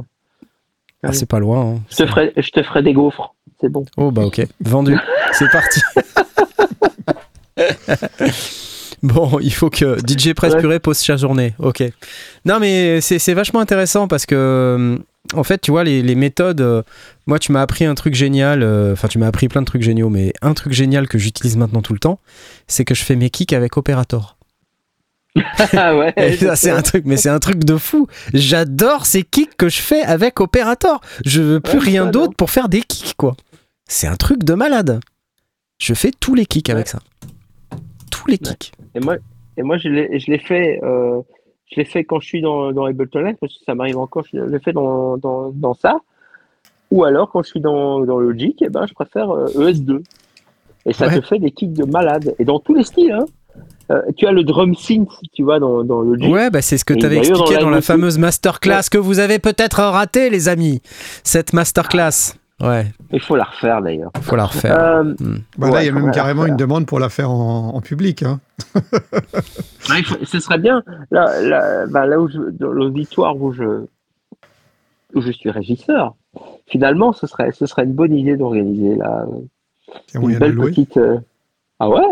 Ah, c'est pas loin. hein. Je te ferai, je te ferai des gaufres. C'est bon. Oh bah ok, vendu. C'est parti. bon, il faut que DJ Presse Ouais. Purée pose sa journée. Ok. Non mais c'est c'est vachement intéressant parce que euh, en fait, tu vois, les, les méthodes. euh, moi, tu m'as appris un truc génial. euh, Enfin, tu m'as appris plein de trucs géniaux, mais un truc génial que j'utilise maintenant tout le temps, c'est que je fais mes kicks avec Operator. ah ouais. C'est un truc, mais c'est un truc de fou. J'adore ces kicks que je fais avec Operator. Je veux plus Ouais, rien d'autre pour faire des kicks, quoi. C'est un truc de malade. Je fais tous les kicks avec ça. Tous les kicks. Et moi, et moi je l'ai je l'ai fait, euh, je l'ai fait quand je suis dans, dans Ableton Live, parce que ça m'arrive encore, je l'ai fait dans, dans, dans ça. Ou alors, quand je suis dans, dans Logic, eh ben, je préfère euh, ES2. Et ça Ouais. te fait des kicks de malade. Et dans tous les styles, hein. Euh, tu as le drum synth, tu vois, dans, dans Logic. Ouais, bah c'est ce que tu avais dans expliqué dans, la fameuse masterclass que vous avez peut-être raté, les amis. Cette masterclass. Ouais, Il faut la refaire d'ailleurs. faut la refaire. Euh, Bah là, il y a même carrément une demande pour la faire en, en public. hein. il faut- ce serait bien, là, là, bah, là où je, dans l'auditoire où je, où je suis régisseur, finalement, ce serait, ce serait une bonne idée d'organiser là, Il une moyen de belle louer. petite. euh, Ah ouais?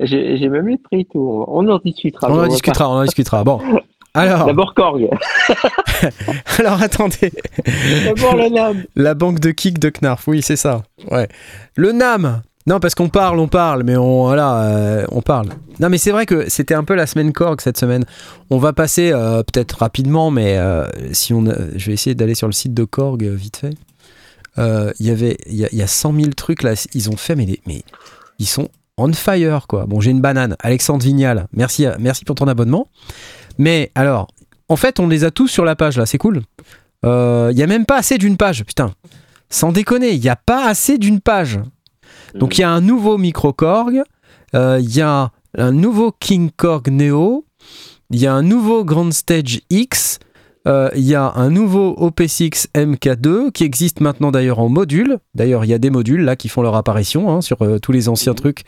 J'ai j'ai même les prix, tout. On en discutera. on en discutera, on en discutera. Bon. Alors, D'abord Korg, alors attendez. d'abord le NAM. La banque de kick de Knarf, oui, c'est ça. Ouais. Le NAM. Non, parce qu'on parle, on parle, mais on voilà, euh, on parle. Non, mais c'est vrai que c'était un peu la semaine Korg cette semaine. On va passer euh, peut-être rapidement, mais euh, si on, a- je vais essayer d'aller sur le site de Korg vite fait. Euh, Il y avait, il y, a- il y a 100 000 trucs là, ils ont fait, mais, les- mais ils sont on fire quoi. Bon, j'ai une banane. Alexandre Vignal, merci, merci pour ton abonnement. Mais alors, en fait, on les a tous sur la page là, c'est cool. Euh, Il y a même pas assez d'une page, putain. Sans déconner, il n'y a pas assez d'une page. Donc il y a un nouveau micro Korg, euh, il y a un nouveau King Korg Neo, il y a un nouveau Grand Stage X, euh, il y a un nouveau OP6 MK2 qui existe maintenant d'ailleurs en module. D'ailleurs, il y a des modules là qui font leur apparition hein, sur euh, tous les anciens trucs.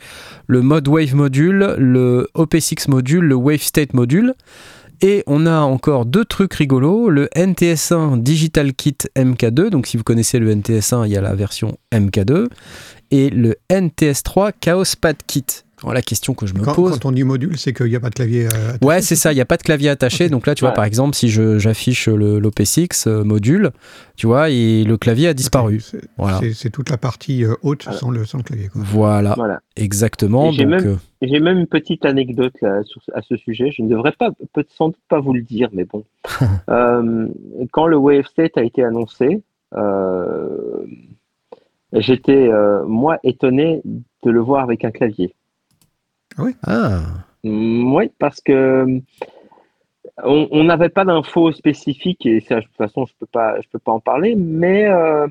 Le Mod Wave module, le OP6 module, le Wave State module. Et on a encore deux trucs rigolos, le NTS1 Digital Kit MK2, donc si vous connaissez le NTS1, il y a la version MK2, et le NTS3 Chaos Pad Kit. Alors, la question que je me Quand, pose... quand on dit module, c'est qu'il n'y a pas de clavier. euh, attaché. Ouais, c'est ça, il n'y a pas de clavier attaché. Donc là, tu vois, Ouais. par exemple, si j'affiche le- l'OP6 euh, module, tu vois, et le clavier a disparu. C'est- Voilà. C'est toute la partie euh, haute Voilà. sans, le, sans le clavier. quoi. Voilà, Voilà. exactement. J'ai même- euh, J'ai même une petite anecdote là, sur- à ce sujet. Je ne devrais pas, peut sans doute pas vous le dire, mais bon. Euh, quand le Wave State a été annoncé, euh, j'étais, euh, moi, étonné de le voir avec un clavier. Ah, Mm, Oui, parce que on on n'avait pas d'infos spécifiques et ça, de toute façon, je peux pas, je peux pas en parler, mais euh,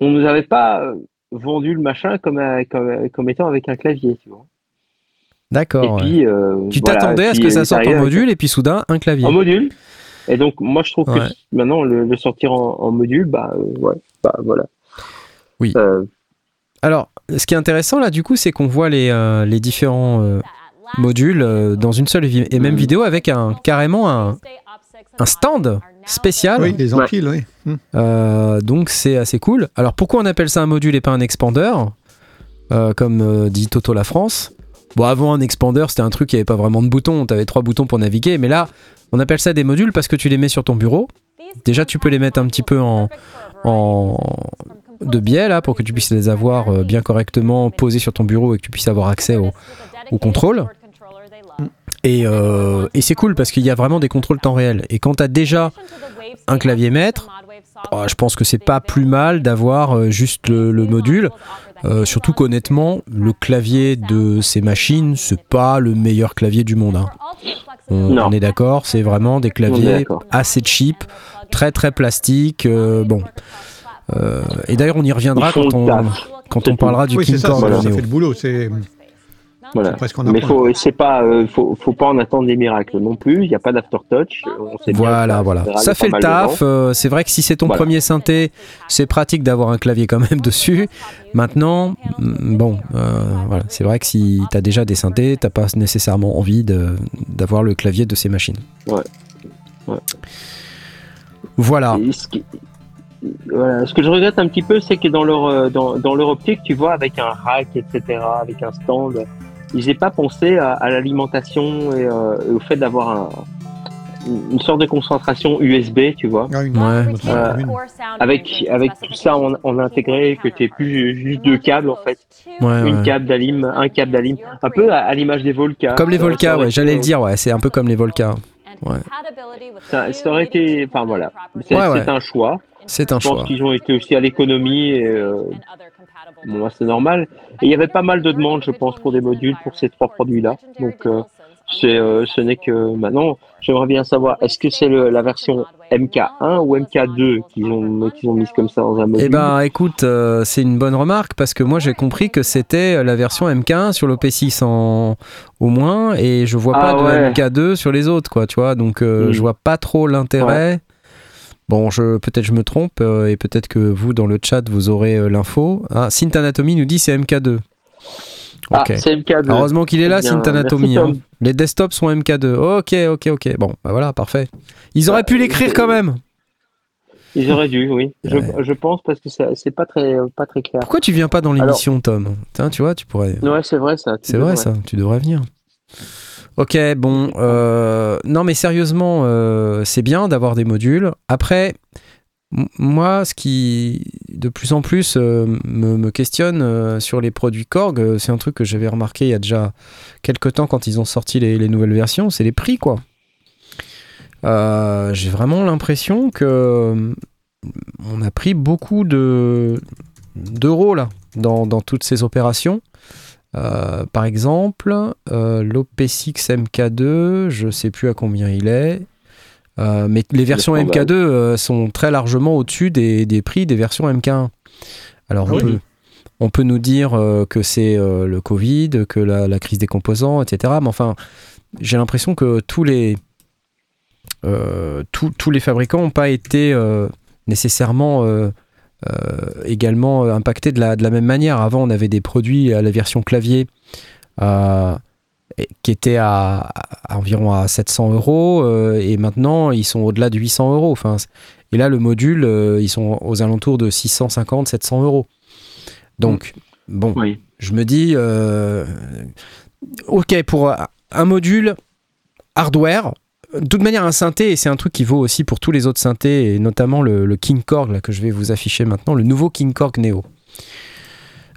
on nous avait pas euh, vendu le machin comme, euh, comme, comme étant avec un clavier, tu vois. D'accord. ouais. euh, Tu voilà, t'attendais à ce que ça euh, sorte en module et puis soudain un clavier. En module. Et donc, moi, je trouve Ouais. que maintenant, le, le sortir en, en module, bah, euh, ouais, bah, voilà. Oui. Euh, Alors, ce qui est intéressant là, du coup, c'est qu'on voit les, euh, les différents euh, modules euh, dans une seule et même Mhm. vidéo avec un carrément un, un stand spécial. Oui, les empiles, oui. Euh, donc c'est assez cool. Alors pourquoi on appelle ça un module et pas un expander Euh, Comme euh, dit Toto La France? Bon, avant un expander, c'était un truc qui avait pas vraiment de boutons. Tu avais trois boutons pour naviguer. Mais là, on appelle ça des modules parce que tu les mets sur ton bureau. Déjà, tu peux les mettre un petit peu en, en de biais là pour que tu puisses les avoir euh, bien correctement posés sur ton bureau et que tu puisses avoir accès au, au contrôle. et, euh, et c'est cool parce qu'il y a vraiment des contrôles temps réel. Et quand tu as déjà un clavier maître, oh, je pense que c'est pas plus mal d'avoir euh, juste le, le module. Euh, surtout qu'honnêtement le clavier de ces machines c'est pas le meilleur clavier du monde hein. on, est d'accord c'est vraiment des claviers assez cheap très très plastiques euh, bon et d'ailleurs on y reviendra quand on, quand on parlera du Oui, c'est King ça, Kong ça, voilà. ça fait le boulot. C'est Voilà. presque en Mais faut, c'est pas, euh, faut, faut pas en attendre des miracles non plus. Il n'y a pas d'aftertouch. Bien Voilà, voilà. Ça fait le taf. euh, c'est vrai que si c'est ton Voilà. premier synthé, c'est pratique d'avoir un clavier quand même dessus. Maintenant, mm, bon, euh, voilà, c'est vrai que si tu as déjà des synthés, t'as pas nécessairement envie de- d'avoir le clavier de ces machines. Ouais. Ouais. Voilà. Et ce, qui- voilà. Ce que je regrette un petit peu, c'est que dans leur, euh, dans, dans leur optique, tu vois, avec un rack, etc., avec un stand, ils n'aient pas pensé à, à l'alimentation et, euh, et au fait d'avoir un, une sorte de concentration USB, tu vois. Ah, Ouais. Euh, avec, avec tout ça en, en intégré, que tu plus juste deux câbles, en fait. Ouais, Une ouais. câble d'alim, un câble d'alim. Un peu à, à l'image des Volca. Comme les Ça- ça Volca, aurait ouais, j'allais le dire, ouais, c'est un peu comme les Volca. Ouais. Ça, ça aurait été. Enfin voilà. C'est Ouais, ouais. c'est un choix. C'est un Je pense choix. qu'ils ont été aussi à l'économie et euh, bon, c'est normal. Et il y avait pas mal de demandes, je pense, pour des modules pour ces trois produits-là. Donc, euh, euh, ce n'est que maintenant, j'aimerais bien savoir, est-ce que c'est la version MK1 ou MK2 qu'ils ont, ont mise comme ça dans un module? Eh ben, écoute, euh, c'est une bonne remarque parce que moi j'ai compris que c'était la version MK1 sur l'OP6 en au moins et je vois Ah pas de ouais. MK2 sur les autres, quoi, tu vois. Donc euh, Mm. je vois pas trop l'intérêt. Bon, je peut-être je me trompe euh, et peut-être que vous dans le chat vous aurez euh, l'info. Ah, Synth Anatomy nous dit c'est MK2. Ah, c'est MK2. Heureusement qu'il est là, Bien, Synth Anatomy. hein. Les desktops sont MK2. Ok, ok, ok. Bon, bah voilà, parfait. Ils auraient Bah, pu l'écrire quand même. Ils auraient dû, oui. Je, Ouais. je pense parce que c'est pas très, pas très clair. Pourquoi tu viens pas dans l'émission, Tom? Tiens, tu vois, tu pourrais. Ouais, c'est vrai ça. C'est vrai ça, tu devrais venir. Ok, bon, euh, non mais sérieusement, euh, c'est bien d'avoir des modules. Après, moi, ce qui de plus en plus euh, me, questionne sur les produits Korg, c'est un truc que j'avais remarqué il y a déjà quelques temps quand ils ont sorti les, les nouvelles versions, c'est les prix quoi. J'ai vraiment l'impression que on a pris beaucoup de d'euros dans toutes ces opérations. Euh, par exemple, euh, l'OP6 MK2, je sais plus à combien il est. Euh, mais les versions scandale. MK2 euh, sont très largement au-dessus des, des prix des versions MK1. Alors Ah on, oui. peut, on peut nous dire que c'est le Covid, que la, la crise des composants, etc. Mais enfin, j'ai l'impression que tous les, tous- tous les fabricants n'ont pas été nécessairement également euh, impactés de la, de la même manière. Avant, on avait des produits à la version clavier euh, qui étaient à, à environ à 700 euros euh, et maintenant ils sont au-delà de 800 euros. Enfin, et là, le module, euh, ils sont aux alentours de 650, 700 euros. Donc, bon, Oui. je me dis, euh, ok, pour un module hardware, de toute manière, un synthé, et c'est un truc qui vaut aussi pour tous les autres synthés, et notamment le, le King Korg là, que je vais vous afficher maintenant, le nouveau King Korg Neo,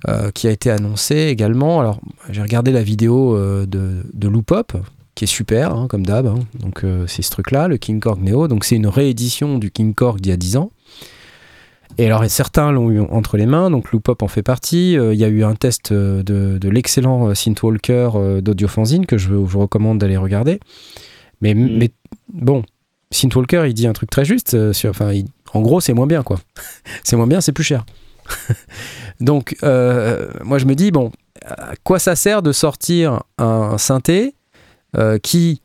euh, qui a été annoncé également. Alors, j'ai regardé la vidéo euh, de, Loopop, qui est super, hein, comme d'hab. hein. Donc, euh, c'est ce truc-là, le King Korg Neo. Donc, c'est une réédition du King Korg d'il y a 10 ans. Et alors certains l'ont eu entre les mains, donc Loopop en fait partie. Il y a eu un test de, de l'excellent Synthwalker d'Audiofanzine que je vous recommande d'aller regarder. Mais, Mhm. mais bon, Synthwalker il dit un truc très juste. euh, sur, enfin, il- en gros, c'est moins bien quoi. c'est moins bien, c'est plus cher. donc euh, moi je me dis bon, à quoi ça sert de sortir un synthé euh, qui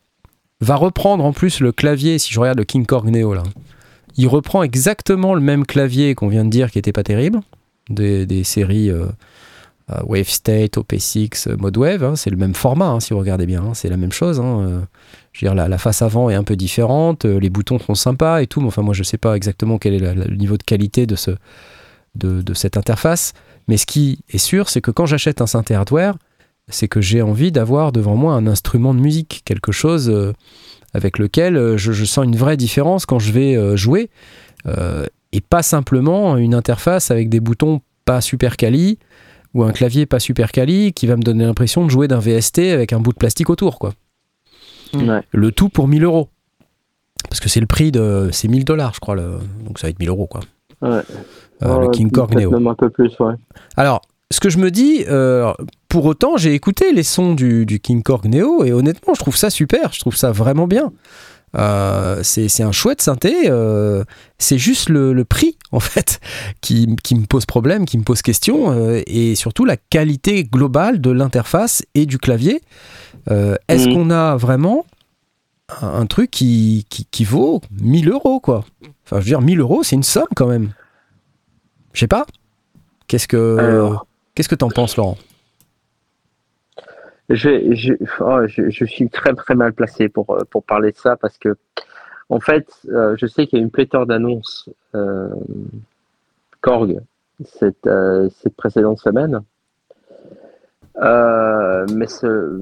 va reprendre en plus le clavier, si je regarde le King Korg Neo là, il reprend exactement le même clavier qu'on vient de dire qui était pas terrible, des, des séries Wave State, OP6, euh, Mode Wave, hein, c'est le même format hein, si vous regardez bien, hein, c'est la même chose. La, face avant est un peu différente, euh, les boutons sont sympas et tout, mais enfin moi je sais pas exactement quel est le niveau de qualité de, ce, de, de cette interface, mais ce qui est sûr, c'est que quand j'achète un synthé hardware, c'est que j'ai envie d'avoir devant moi un instrument de musique, quelque chose euh, avec lequel euh, je, sens une vraie différence quand je vais jouer, et pas simplement une interface avec des boutons pas super quali ou un clavier pas super quali qui va me donner l'impression de jouer d'un VST avec un bout de plastique autour, quoi. Ouais. Le tout pour 1000 euros. Parce que c'est le prix de. C'est 1000 dollars, je crois. le- donc ça va être 1000 euros, quoi. Ouais. Euh, le King Korg Neo. Même un peu plus, ouais. Alors, ce que je me dis, euh, pour autant, j'ai écouté les sons du, du King Korg Neo et honnêtement, je trouve ça super, je trouve ça vraiment bien. Euh, c'est un chouette synthé, euh, c'est juste le, le prix en fait qui, qui me pose problème, qui me pose question, euh, et surtout la qualité globale de l'interface et du clavier. Est-ce Mhm. qu'on a vraiment un, un truc qui, qui, qui vaut 1000 euros quoi? Enfin, je veux dire, 1000 euros, c'est une somme quand même. Je sais pas. Qu'est-ce que qu'est-ce que t'en penses, Laurent? Je, je, oh, je, je suis très très mal placé pour, euh, pour parler de ça parce que, en fait, euh, je sais qu'il y a une pléthore d'annonces euh, Korg cette, euh, cette précédente semaine. Mais ce,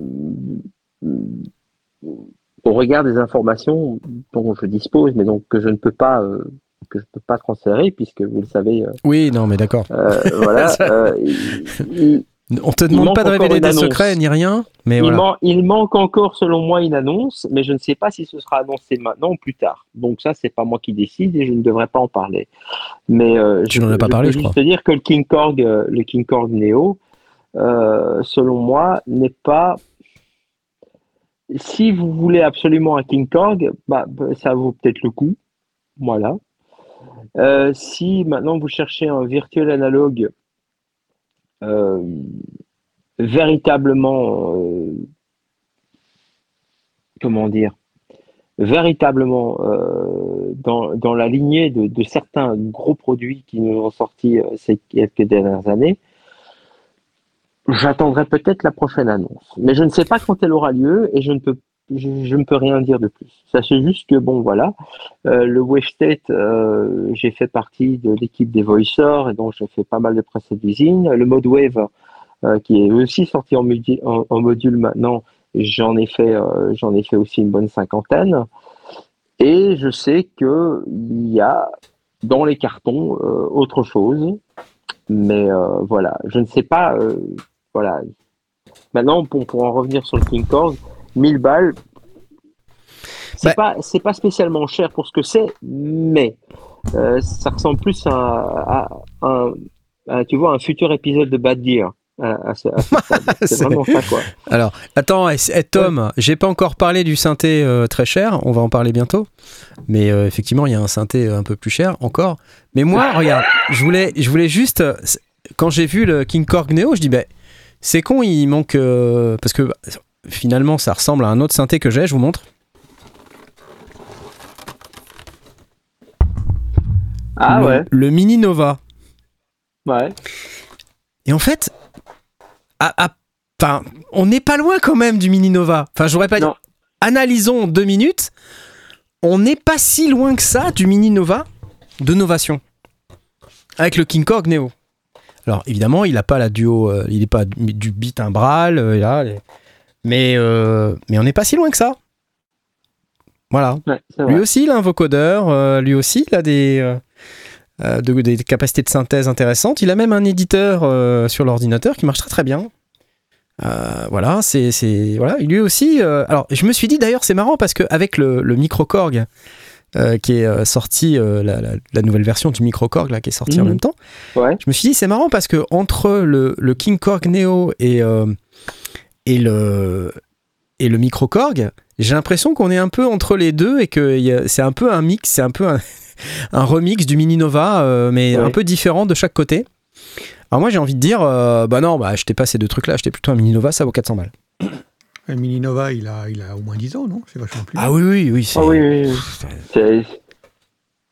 au regard des informations dont je dispose, mais donc que je ne peux pas, que je peux pas transférer, puisque vous le savez, Oui, non, mais d'accord. voilà. il- il- On te demande pas de révéler des annonce. secrets ni rien, mais il, voilà. man- il manque encore, selon moi, une annonce, mais je ne sais pas si ce sera annoncé maintenant ou plus tard. Donc ça, c'est pas moi qui décide et je ne devrais pas en parler. Mais euh, Tu n'en as pas je parlé, peux je juste crois. te dire que le King Korg, euh, le King Korg Neo, euh, selon moi, n'est pas. Si vous voulez absolument un King Korg, bah, ça vaut peut-être le coup. Voilà. Euh, si maintenant vous cherchez un virtuel analogue véritablement, euh, comment dire, véritablement euh, dans, dans la lignée de, de certains gros produits qui nous ont sortis euh, ces quelques dernières années, j'attendrai peut-être la prochaine annonce. Mais je ne sais pas quand elle aura lieu et je ne peux je, ne peux rien dire de plus. Sachez juste que bon voilà, euh, le Wave State, euh, j'ai fait partie de l'équipe des voicers et donc j'ai fait pas mal de presets d'usine. Le mode Wave, euh, qui est aussi sorti en, module maintenant, j'en ai fait j'en ai fait aussi une bonne cinquantaine. Et je sais que il y a dans les cartons autre chose, mais voilà, je ne sais pas. voilà. Maintenant, pour, en revenir sur le King Korg, 1000 balles, c'est Bah- pas pas spécialement cher pour ce que c'est, mais euh, ça ressemble plus à, à- à un à, tu vois un futur épisode de Bad Gear. Ce- c'est vraiment ça quoi. Alors, attends, Tom, j'ai pas encore parlé du synthé euh, très cher, on va en parler bientôt. Mais euh, effectivement, il y a un synthé un peu plus cher encore. Mais moi, regarde, je voulais, je voulais juste. Quand j'ai vu le King Korg Neo, je dis, ben, c'est con, il manque. parce que finalement, ça ressemble à un autre synthé que j'ai, je vous montre. Ah le, ouais, Le Mini Nova. ouais. Et en fait, à- à- enfin, on n'est pas loin quand même du Mini Nova. Enfin, j'aurais pas dit. Analysons deux minutes. On n'est pas si loin que ça du Mini Nova de Novation. Avec le King Korg Neo. Alors évidemment, il n'a pas la duo, euh, il n'est pas du du timbral, euh, là, les- mais, euh, mais on n'est pas si loin que ça. Voilà. ouais Lui aussi, il a un vocodeur. euh, lui aussi, il a des, euh, de- des capacités de synthèse intéressantes. Il a même un éditeur sur l'ordinateur qui marche très très bien. Voilà, c'est voilà. Lui aussi. alors, je me suis dit d'ailleurs, c'est marrant parce qu'avec le, le micro Korg, euh, qui est sorti, la, la- la nouvelle version du Microcorg là, qui est sortie en Mhm. même temps. Ouais. Je me suis dit, c'est marrant parce que entre le, le King Korg Neo et, et le, et le Microcorg, j'ai l'impression qu'on est un peu entre les deux et que c'est un peu un mix, c'est un peu un, un remix du Mini Nova, euh, mais Ouais. un peu différent de chaque côté. Alors moi j'ai envie de dire, euh, bah non, bah achetez pas ces deux trucs-là, achetez plutôt un Mini Nova, ça vaut 400 balles. Le Mini Nova, il a, il a au moins 10 ans, non? C'est vachement plus. Ah oui, oui, oui. c'est- oui, oui, oui. C'est-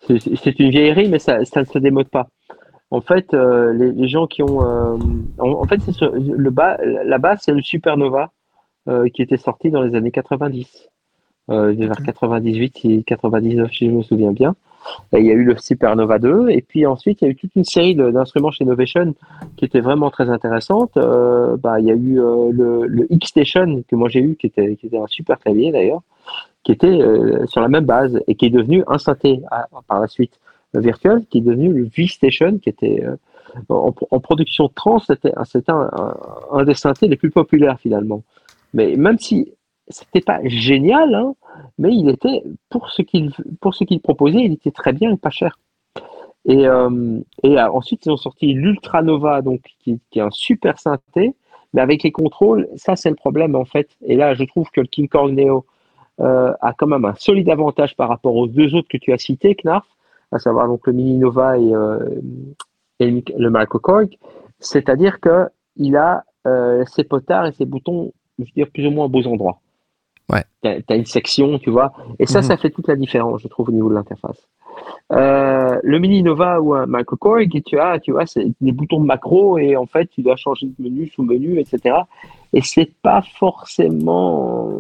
C'est c'est une vieillerie, mais ça, ça ne se démode pas. En fait, euh, les, les gens qui ont, euh, en, en fait, c'est sur- le bas, la base, c'est le Supernova euh, qui était sorti dans les années 90, euh, vers 98 et 99, si je me souviens bien. Et il y a eu le Supernova 2, et puis ensuite, il y a eu toute une série d'instruments chez Novation qui étaient vraiment très intéressantes. Bah, il y a eu le, le X-Station que moi j'ai eu, qui était, qui était un super clavier d'ailleurs qui était sur la même base et qui est devenu un synthé à- par la suite euh, virtuel, qui est devenu le V-Station, qui était euh, en, production trans, c'était un, un- des synthés les plus populaires finalement. Mais même si c'était pas génial, hein, mais il était pour ce qu'il pour proposait, il était très bien et pas cher. Et, euh, et euh, ensuite ils ont sorti l'Ultra Nova, donc qui, est un super synthé, mais avec les contrôles, ça c'est le problème en fait. Et là, je trouve que le King Kong Neo a quand même un solide avantage par rapport aux deux autres que tu as cités, Knarf, à savoir donc le Mini Nova et, euh, et le le Microcorg. C'est-à-dire que il a euh, ses potards et ses boutons, je veux dire, plus ou moins aux beaux endroits. Ouais. Tu as, une section, tu vois. Et ça, Mhm. ça fait toute la différence, je trouve, au niveau de l'interface. Euh, le Mini Nova ou un Microcorg, tu as, tu vois, c'est des boutons macro et en fait, tu dois changer de menu, sous-menu, etc. Et c'est pas forcément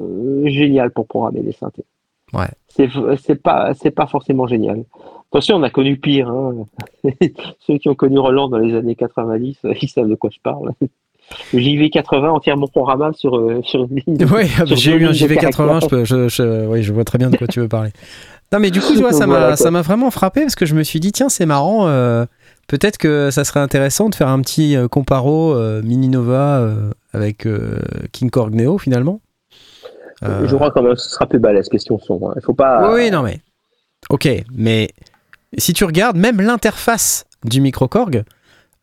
génial pour programmer des synthés. Ouais. C'est c'est pas c'est pas forcément génial. Attention, on a connu pire. Hein. Ceux qui ont connu Roland dans les années 90, euh, ils savent de quoi je parle. Le JV80 entièrement programmable sur euh, sur une ligne. ah bah, j'ai eu un lignes de JV80, je, peux- je, je- oui, je vois très bien de quoi tu veux parler. Non, mais du coup, tu vois, ça m'a quoi. ça m'a vraiment frappé parce que je me suis dit, tiens, c'est marrant, euh, peut-être que ça serait intéressant de faire un petit euh, comparo Mini Nova avec King Korg Neo finalement. Euh, Je crois quand même que ce sera plus balèze question son. hein. Il faut pas. Oui, oui, non, mais. Ok, mais si tu regardes, même l'interface du Microcorg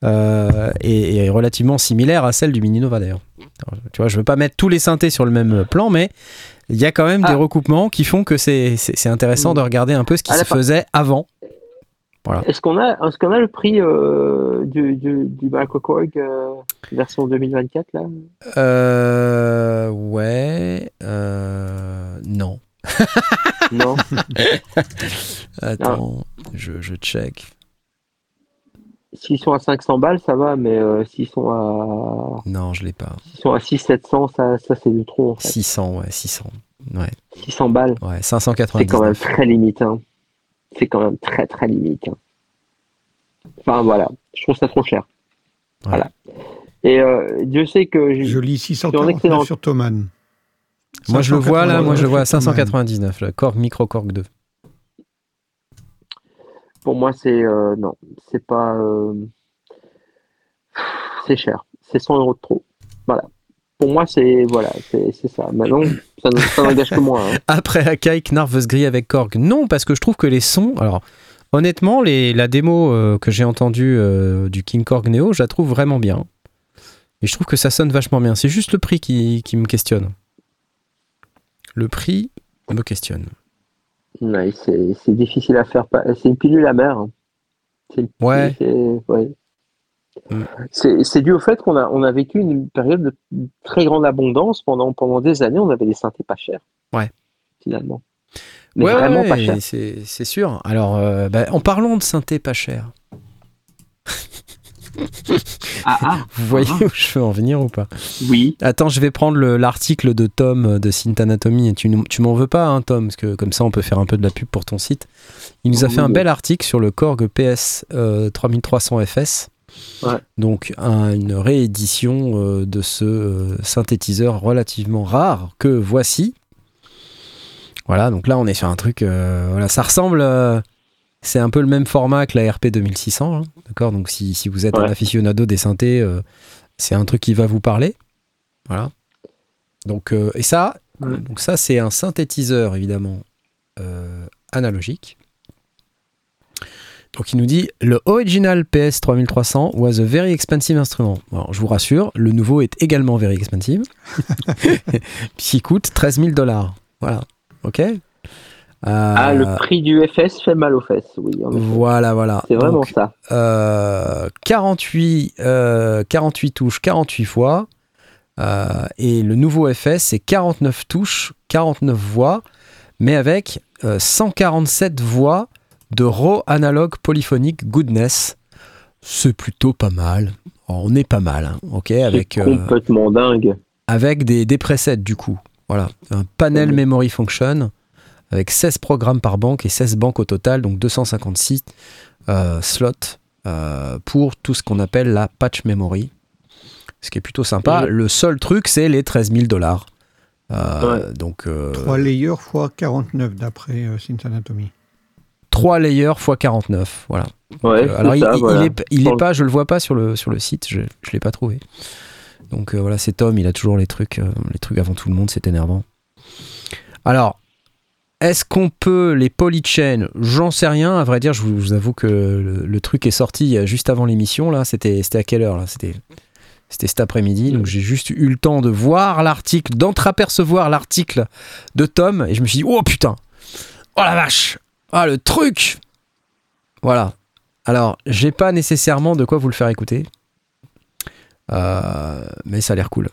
euh, est, est relativement similaire à celle du Mini Nova d'ailleurs. Tu vois, je veux pas mettre tous les synthés sur le même plan, mais il y a quand même des Ah. recoupements qui font que c'est intéressant Mm. de regarder un peu ce qui la se faisait avant. Est-ce qu'on a, qu'on a le prix euh, du, du, du Microcorg euh, version 2024 là? Euh, ouais. euh, non. Non. Attends, je, je check. S'ils sont à 500 balles, ça va, mais euh, s'ils sont à, Non, je l'ai pas. s'ils sont à 600-700, ça, ça c'est du trop en fait. 600, ouais, 600. Ouais, 600 balles, ouais, c'est quand même 599. très limite. Hein. C'est quand même très très limite. hein. Enfin voilà, je trouve ça trop cher. Ouais. Voilà. Et euh, Dieu sait que j'ai- Je lis Sur 649 excellent- sur Thomann. Moi je le vois là, moi je le vois à 599 599, le Korg Micro Korg 2. pour moi c'est euh, non, c'est pas, euh, c'est cher, c'est 100 euros de trop. Voilà. Pour moi c'est voilà, c'est ça. Maintenant, ça, ne- ça n'engage que moi. hein. Après Akai, Knarf veut se griller avec Korg. Non, parce que je trouve que les sons. Alors, honnêtement, les, la démo euh, que j'ai entendue euh, du King Korg Neo, je la trouve vraiment bien. Et je trouve que ça sonne vachement bien. C'est juste le prix qui, qui me questionne. Le prix me questionne. Ouais, c'est difficile à faire. C'est une pilule amère. hein. Une- Ouais. c'est- ouais. Mm. C'est dû au fait qu'on a, on a vécu une période de très grande abondance pendant, pendant des années. On avait des synthés pas chers. Ouais. Finalement. Mais ouais, vraiment ouais, pas chers. c'est sûr. Alors, euh, bah, en parlant de synthé pas cher, Ah, ah, vous voyez où je veux en venir ou pas? Oui. Attends, je vais prendre le- l'article de Tom euh, de Synth Anatomy. Et tu, m'en veux pas, hein, Tom, parce que comme ça, on peut faire un peu de la pub pour ton site. Il nous a fait un oui. bel article sur le Korg PS euh, 3300 FS. Ouais. Donc, un- une réédition euh, de ce euh, synthétiseur relativement rare que voici. Voilà, donc là, on est sur un truc. euh, voilà, ça ressemble. c'est un peu le même format que la RP 2600. hein, D'accord? Donc, si, si vous êtes un aficionado des synthés, c'est un truc qui va vous parler. Voilà. Donc, et ça, Ouais. donc ça c'est un synthétiseur évidemment analogique. Donc il nous dit le original PS 3300 was a very expensive instrument. Alors, je vous rassure, le nouveau est également very expensive, puisqu'il coûte 13 000 dollars. Voilà, ok. Ah, le prix du FS fait mal aux fesses, oui. en. Voilà, voilà. C'est vraiment Donc, ça. euh, 48, euh, 48 touches, 48 fois. Euh, et le nouveau FS, c'est 49 touches, 49 voix, mais avec euh, 147 voix de raw analog polyphonique goodness. C'est plutôt pas mal. On est pas mal, hein, ok Avec, euh, complètement dingue. avec des, des presets du coup. Voilà, un panel Mhm. memory function avec 16 programmes par banque et 16 banques au total, donc 256 euh, slots euh, pour tout ce qu'on appelle la patch memory. Ce qui est plutôt sympa. Mhm. Le seul truc, c'est les 13 000 dollars. Donc, euh, 3 layers fois 49 d'après euh, Synth Anatomy. 3 layers x 49. Voilà. Ouais, Euh, alors, il, ça, il- voilà. il est, il est Sans- pas, je le vois pas sur le, sur le site, je, je l'ai pas trouvé. Donc euh, voilà, c'est Tom, il a toujours les trucs, euh, les trucs avant tout le monde, c'est énervant. Alors, est-ce qu'on peut les polychain J'en sais rien, à vrai dire, je vous, je vous avoue que le, le truc est sorti juste avant l'émission, là, c'était c'était à quelle heure là? C'était c'était cet après-midi, donc j'ai juste eu le temps de voir l'article, d'entreapercevoir l'article de Tom, et je me suis dit, oh putain Oh la vache Ah le truc Voilà. Alors, j'ai pas nécessairement de quoi vous le faire écouter. Euh, mais ça a l'air cool.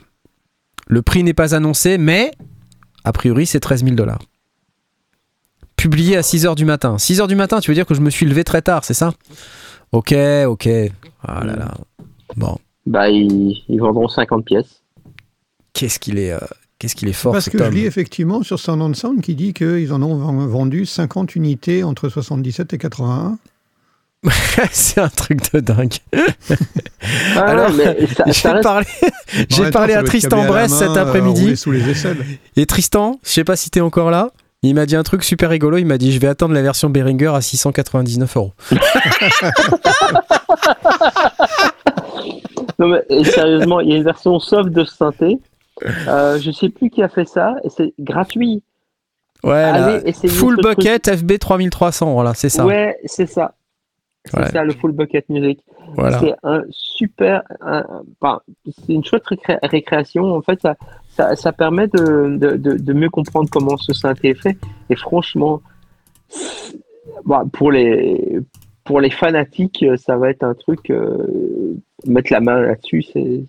Le prix n'est pas annoncé, mais a priori c'est 13 000 dollars. Publié à 6h du matin. 6h du matin, tu veux dire que je me suis levé très tard, c'est ça? Ok, ok. Ah là là. Bon, Bah, ils, ils vendront 50 pièces. qu'est-ce qu'il est, euh, qu'est-ce qu'il est fort Parce ce que je lis effectivement sur Sound on Sound qui dit qu'ils en ont vendu 50 unités entre 77 et 81. c'est un truc de dingue. Ah, Alors, J'ai reste- parlé, j'ai à Tristan main, cet euh, après-midi. Et Tristan, je sais pas si t'es encore là, il m'a dit un truc super rigolo. Il m'a dit Je vais attendre la version Behringer à 699 euros. Non, mais, et sérieusement, il y a une version soft de ce synthé. Euh, je sais plus qui a fait ça, et c'est gratuit. Ouais, Allez, Full truc. Bucket FB 3300, voilà, c'est ça. Ouais, c'est ça. C'est Ouais. ça, le full bucket music. voilà. C'est un super. un- c'est une chouette récré- récréation. En fait, ça, ça, ça permet de, de, de, de mieux comprendre comment ce synthé est fait. Et franchement, bon, pour, les, pour les fanatiques, ça va être un truc. euh, mettre la main là-dessus, c'est.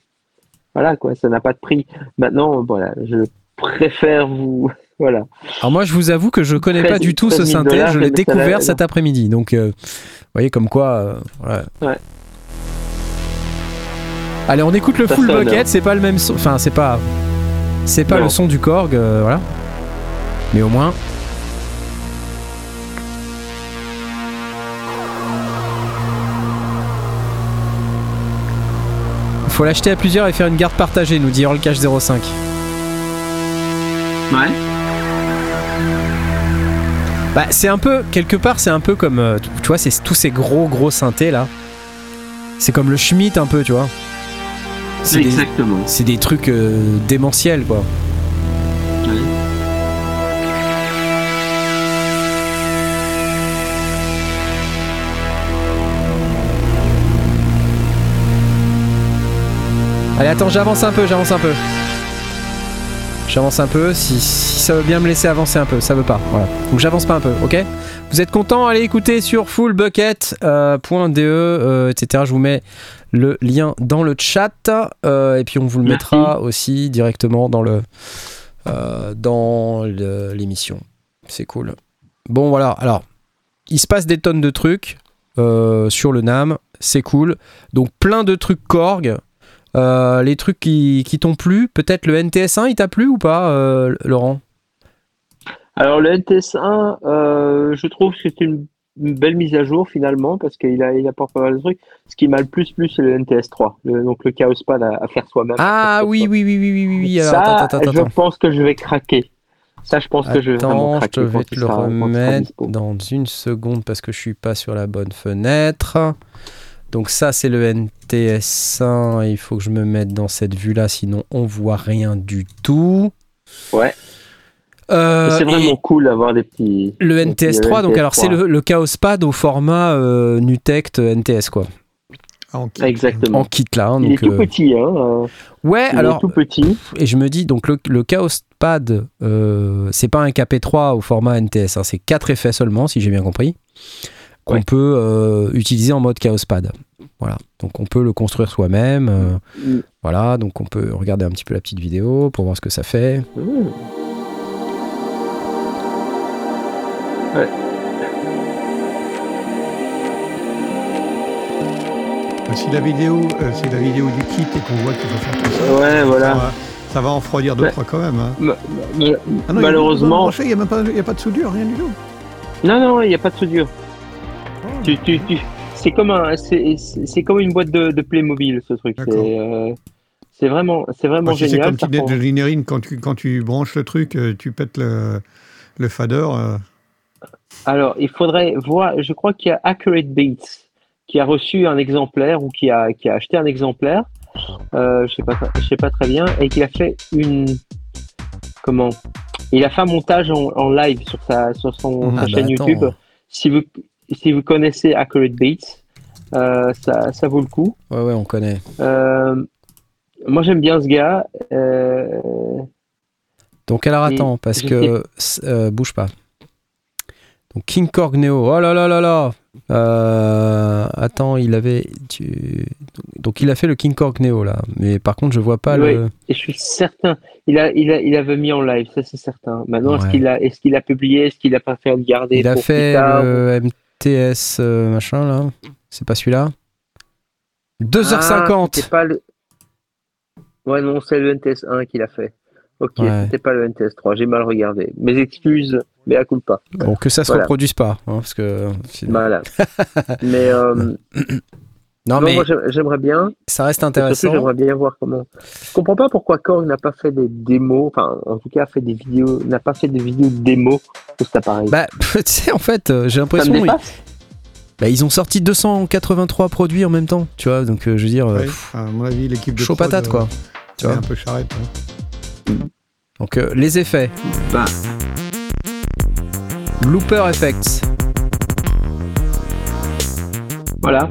Voilà, quoi, ça n'a pas de prix. Maintenant, voilà, je préfère vous. Voilà. Alors moi, je vous avoue que je connais pas 13 du tout ce 13 000 synthé. dollars, Je l'ai découvert cet après-midi. Donc, euh, vous voyez comme quoi. euh, voilà. Ouais. Allez, on écoute le Ça Full sonne, Bucket. hein. C'est pas le même son. Enfin, c'est pas. C'est pas Non. le son du Korg, euh, voilà. Mais au moins. Faut l'acheter à plusieurs et faire une garde partagée, nous dit Earl Cash 05. Ouais. Bah, c'est un peu, quelque part, c'est un peu comme, euh, tu vois, c'est tous ces gros gros synthés là. C'est comme le Schmidt un peu, tu vois. C'est des, Exactement. c'est des trucs euh, démentiels quoi. Allez, attends, j'avance un peu, j'avance un peu. J'avance un peu, si, si ça veut bien me laisser avancer un peu, ça veut pas. Voilà. Donc j'avance pas un peu, ok? Vous êtes content? Allez écouter sur fullbucket.de, euh, etc. Je vous mets le lien dans le chat euh, et puis on vous le Merci. mettra aussi directement dans le euh, dans l'émission. C'est cool. Bon voilà, alors il se passe des tonnes de trucs euh, sur le NAM, c'est cool. Donc plein de trucs Korg. Euh, les trucs qui, qui t'ont plu, peut-être le NTS1 il t'a plu ou pas, euh, Laurent? Alors le NTS1, euh, je trouve que c'est une, une belle mise à jour finalement parce qu'il a, il apporte pas mal de trucs. Ce qui m'a le plus plu, c'est le NTS3, le- donc le Chaos Pad à, à faire soi-même. Ah oui, oui, oui, oui, oui, oui, oui. Alors, Ça, attends, attends, je pense que je vais craquer. Ça, je pense que je vais vraiment Attends, je te craquer. vais te le sera- remettre dans une seconde parce que je suis pas sur la bonne fenêtre. Donc ça c'est le NTS1, il faut que je me mette dans cette vue là sinon on voit rien du tout. Ouais. Euh, c'est vraiment cool d'avoir des petits. le des petits NTS3, donc alors c'est NTS3. le, le Chaos Pad au format euh, Nutect NTS quoi, en kit. Exactement. en kit là. hein, Il est tout euh, petit, hein. euh, Ouais, il alors est tout petit. et je me dis donc le, le Chaos Pad, euh, c'est pas un KP3 au format NTS, hein, c'est 4 effets seulement si j'ai bien compris, qu'on Ouais. peut euh, utiliser en mode Chaos Pad. Voilà, donc on peut le construire soi-même. euh, Mm. voilà, donc on peut regarder un petit peu la petite vidéo pour voir ce que ça fait. Mmh. Bah, Si la vidéo, euh, c'est la vidéo du kit et qu'on voit qu'il faut faire tout ça, Ouais, voilà. ça va, ça va en refroidir deux Ouais. trois quand même. hein. Ma- ma- Ah non, Malheureusement- il n'y a, a pas de soudure, rien du tout. Non, non, il n'y a pas de soudure. Tu, tu, tu- C'est comme un, c'est comme une boîte de, de Playmobil ce truc. D'accord. C'est euh, c'est vraiment, c'est vraiment si c'est génial. comme prend- de Linerine, quand tu, quand tu branches le truc, euh, tu pètes le, le fader. euh, Alors, il faudrait voir. Je crois qu'il y a Accurate Beats qui a reçu un exemplaire ou qui a, qui a acheté un exemplaire. Euh, je sais pas, je sais pas très bien, et qui a fait une comment? Il a fait un montage en, en live sur sa sur son Ah sa bah chaîne attends. YouTube. Si vous si vous connaissez Accurate Beats, euh, ça ça vaut le coup. Ouais, ouais, on connaît. Euh, moi j'aime bien ce gars. Euh, Donc alors attends, parce que bouge pas. Donc King Korg Neo, oh là là là là. Attends, il avait, tu- donc il a fait le King Korg Neo là, mais par contre je vois pas Oui. le. Et je suis certain, il a, il a, il avait mis en live, ça c'est certain. Maintenant, est-ce qu'il a, est-ce qu'il a publié, est-ce qu'il a pas fait le garder Il a fait le MTS euh, machin là. C'est pas celui-là. Ah, 2h50. c'était pas le. Ouais, non, c'est le NTS 1 qu'il a fait. Ok, Ouais. c'était pas le NTS 3, j'ai mal regardé. Mes excuses, mais à coup pas. Bon, que ça se Voilà. reproduise pas, hein, parce que. sinon- Voilà. mais euh, Non, non, mais j'aimerais bien. ça reste intéressant. j'aimerais bien voir comment. Je comprends pas pourquoi Korg n'a pas fait des démos, enfin, en tout cas, a fait des vidéos, n'a pas fait des vidéos de démos de cet appareil. Bah, tu sais, en fait, euh, j'ai ça l'impression. me ils- dépasse. bah, ils ont sorti 283 produits en même temps, tu vois, donc euh, je veux dire. euh. À mon avis, l'équipe de chaud prod, patate euh, quoi. Tu vois. un peu charrette. hein. Donc euh, les effets. Bah. Looper Effects. Voilà.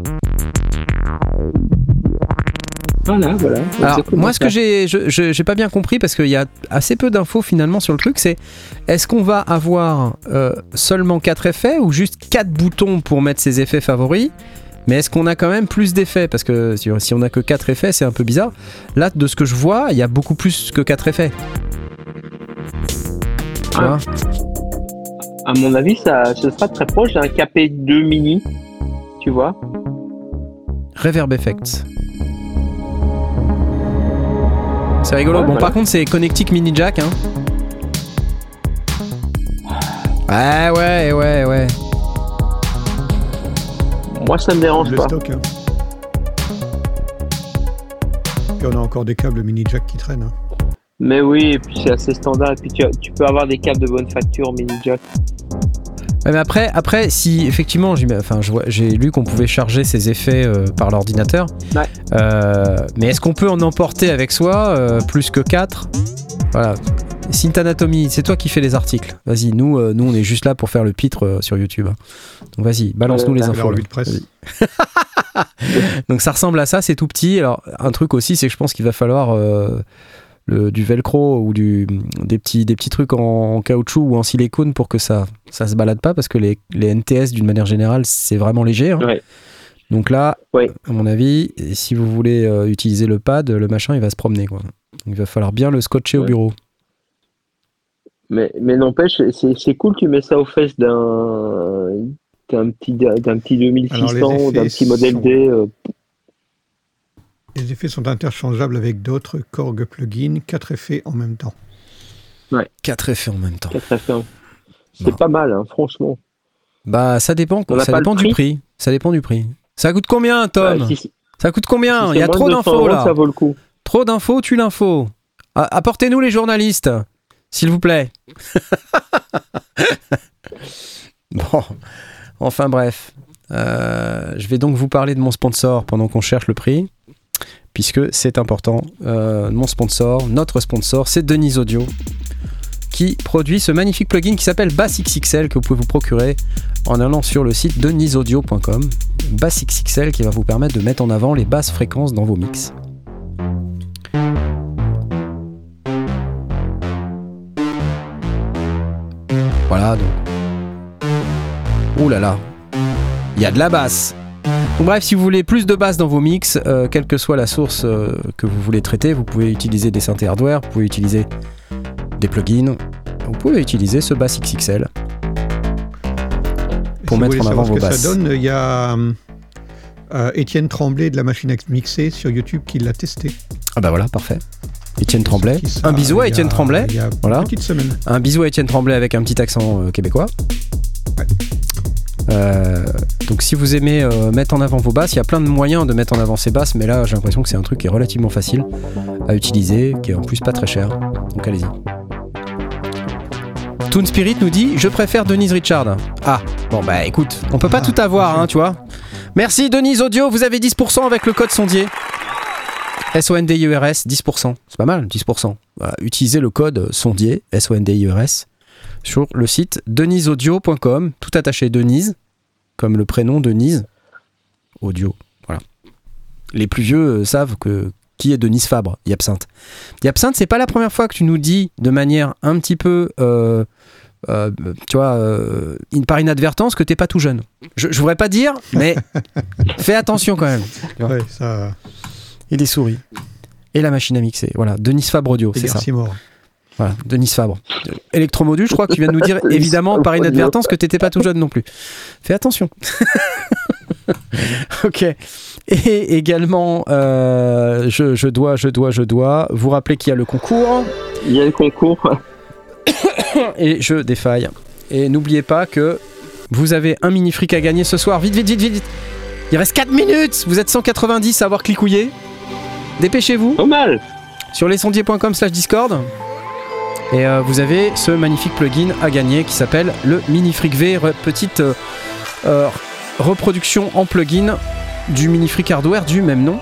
Voilà, voilà. Alors moi ce ça. que j'ai je- j'ai pas bien compris parce qu'il y a assez peu d'infos finalement sur le truc c'est est-ce qu'on va avoir euh, seulement 4 effets ou juste 4 boutons pour mettre ses effets favoris? Mais est-ce qu'on a quand même plus d'effets? Parce que si si on a que 4 effets, c'est un peu bizarre. Là, de ce que je vois, il y a beaucoup plus que 4 effets. Tu Ah. vois? À mon avis, ça, ce sera très proche d'un KP2 mini. Tu vois Reverb Effects. C'est rigolo. Ouais, bon, voilà. par contre, c'est Connectic Mini Jack. Hein. Ouais, ouais, ouais, ouais. Moi, ça me dérange le pas. stock. hein. Puis on a encore des câbles mini jack qui traînent. hein. Mais oui, et puis c'est assez standard. Et puis tu, as- tu peux avoir des câbles de bonne facture mini jack. Ouais, mais après, après, si effectivement, j'ai enfin, je vois- j'ai lu qu'on pouvait charger ces effets euh, par l'ordinateur. Ouais. Euh, mais est-ce qu'on peut en emporter avec soi euh, plus que 4 Voilà. Synth Anatomy, c'est toi qui fais les articles. Vas-y, nous, euh, nous, on est juste là pour faire le pitre euh, sur YouTube. Donc vas-y, balance-nous Euh, les infos. de presse. Donc ça ressemble à ça, c'est tout petit. Alors un truc aussi, c'est que je pense qu'il va falloir euh, le, du velcro ou du, des, petits, des petits trucs en, en caoutchouc ou en silicone pour que ça ça se balade pas parce que les, les NTS d'une manière générale c'est vraiment léger. hein. Ouais. Donc là, Ouais. à mon avis, si vous voulez euh, utiliser le pad, le machin il va se promener quoi. Il va falloir bien le scotcher au bureau. Mais, mais n'empêche, c'est c'est cool, tu mets ça aux fesses d'un d'un petit, d'un petit 2600, Alors, les d'un petit modèle sont- D. euh, Les effets sont interchangeables avec d'autres Korg plugins, quatre effets en même temps. Quatre effets en même temps. C'est pas mal, hein, franchement. Bah ça dépend, On ça dépend du prix. Ça dépend du prix. Ça coûte combien, Tom Ouais, si- si Ça coûte combien Il y a trop de 200 d'infos là. Ça vaut le coup. Trop d'infos, tue l'info. Apportez-nous les journalistes, s'il vous plaît. bon, enfin bref. Euh, je vais donc vous parler de mon sponsor pendant qu'on cherche le prix, puisque c'est important. Euh, mon sponsor, notre sponsor, c'est Denise Audio, qui produit ce magnifique plugin qui s'appelle BassXXL que vous pouvez vous procurer en allant sur le site denisaudio.com. BassXXL qui va vous permettre de mettre en avant les basses fréquences dans vos mix. Voilà donc. Ouh là là. Il y a de la basse. Bref, si vous voulez plus de basse dans vos mix, euh, quelle que soit la source euh, que vous voulez traiter, vous pouvez utiliser des synthés hardware, vous pouvez utiliser des plugins, vous pouvez utiliser ce bass XXL pour Si mettre en avant vos que basses. ça donne, il y a euh, Étienne Tremblay de la machine à mixer sur YouTube qui l'a testé. Ah bah voilà, parfait. Étienne Tremblay. Un bisou à Étienne Tremblay. Voilà. une petite semaine. Un bisou à Étienne Tremblay avec un petit accent québécois. Ouais. Euh, donc si vous aimez euh, mettre en avant vos basses, il y a plein de moyens de mettre en avant ces basses, mais là j'ai l'impression que c'est un truc qui est relativement facile à utiliser, qui est en plus pas très cher. Donc allez-y. Toon Spirit nous dit Je préfère Denise Richard. Ah, bon bah écoute, on peut pas Ah, tout avoir, hein, tu vois. Merci Denise Audio, vous avez 10% avec le code sondier. S-O-N-D-I-E-R-S, 10%. C'est pas mal, 10%. Voilà, utilisez le code sondier, S-O-N-D-I-E-R-S, sur le site deniseaudio.com, tout attaché Denise, comme le prénom Denise, audio. Voilà. Les plus vieux euh, savent que qui est Denise Fabre, Yapsinthe. Yapsinthe, c'est pas la première fois que tu nous dis de manière un petit peu, euh, euh, tu vois, euh, in- par inadvertance que t'es pas tout jeune. Je, je voudrais pas dire, mais fais attention quand même. Ouais, ça, Et des souris. Et la machine à mixer. Voilà, Denise Fabre Audio, c'est ça. Mort. Voilà, Denise Fabre. Électromodule, je crois que tu viens de nous dire évidemment par inadvertance que t'étais pas tout jeune non plus. Fais attention. ok. Et également, euh, je, je dois, je dois, je dois vous rappeler qu'il y a le concours Il y a le concours. et je défaille. Et n'oubliez pas que vous avez un mini fric à gagner ce soir. Vite, vite, vite, vite, vite. Il reste 4 minutes. Vous êtes 190 à avoir clicouillé. Dépêchez-vous. Pas mal. sur lesondiers.com slash discord et euh, vous avez ce magnifique plugin à gagner qui s'appelle le Mini Freak V, petite euh, euh, reproduction en plugin du Mini Freak Hardware du même nom.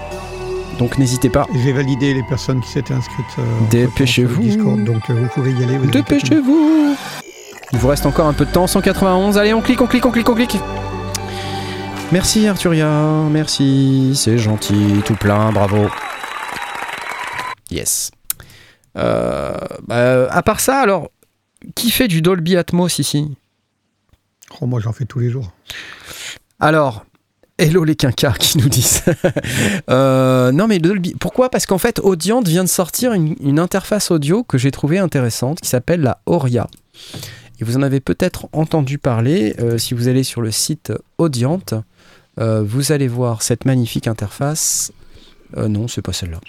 Donc n'hésitez pas, J'ai validé les personnes qui s'étaient inscrites. euh, Dépêchez-vous. Discord, donc vous pouvez y aller. dépêchez-vous Il vous reste encore un peu de temps, 191, allez on clique, on clique, on clique, on clique Merci Arturia, merci, c'est gentil, tout plein, bravo. Yes. Euh, bah, à part ça, alors, qui fait du Dolby Atmos ici? Oh, moi, j'en fais tous les jours. Alors, hello les quinquas qui nous disent. Euh, non mais Dolby, pourquoi? Parce qu'en fait, Audient vient de sortir une, une interface audio que j'ai trouvée intéressante qui s'appelle la Auria. Et vous en avez peut-être entendu parler euh, si vous allez sur le site Audient. euh, vous allez voir cette magnifique interface. Non, c'est pas celle-là.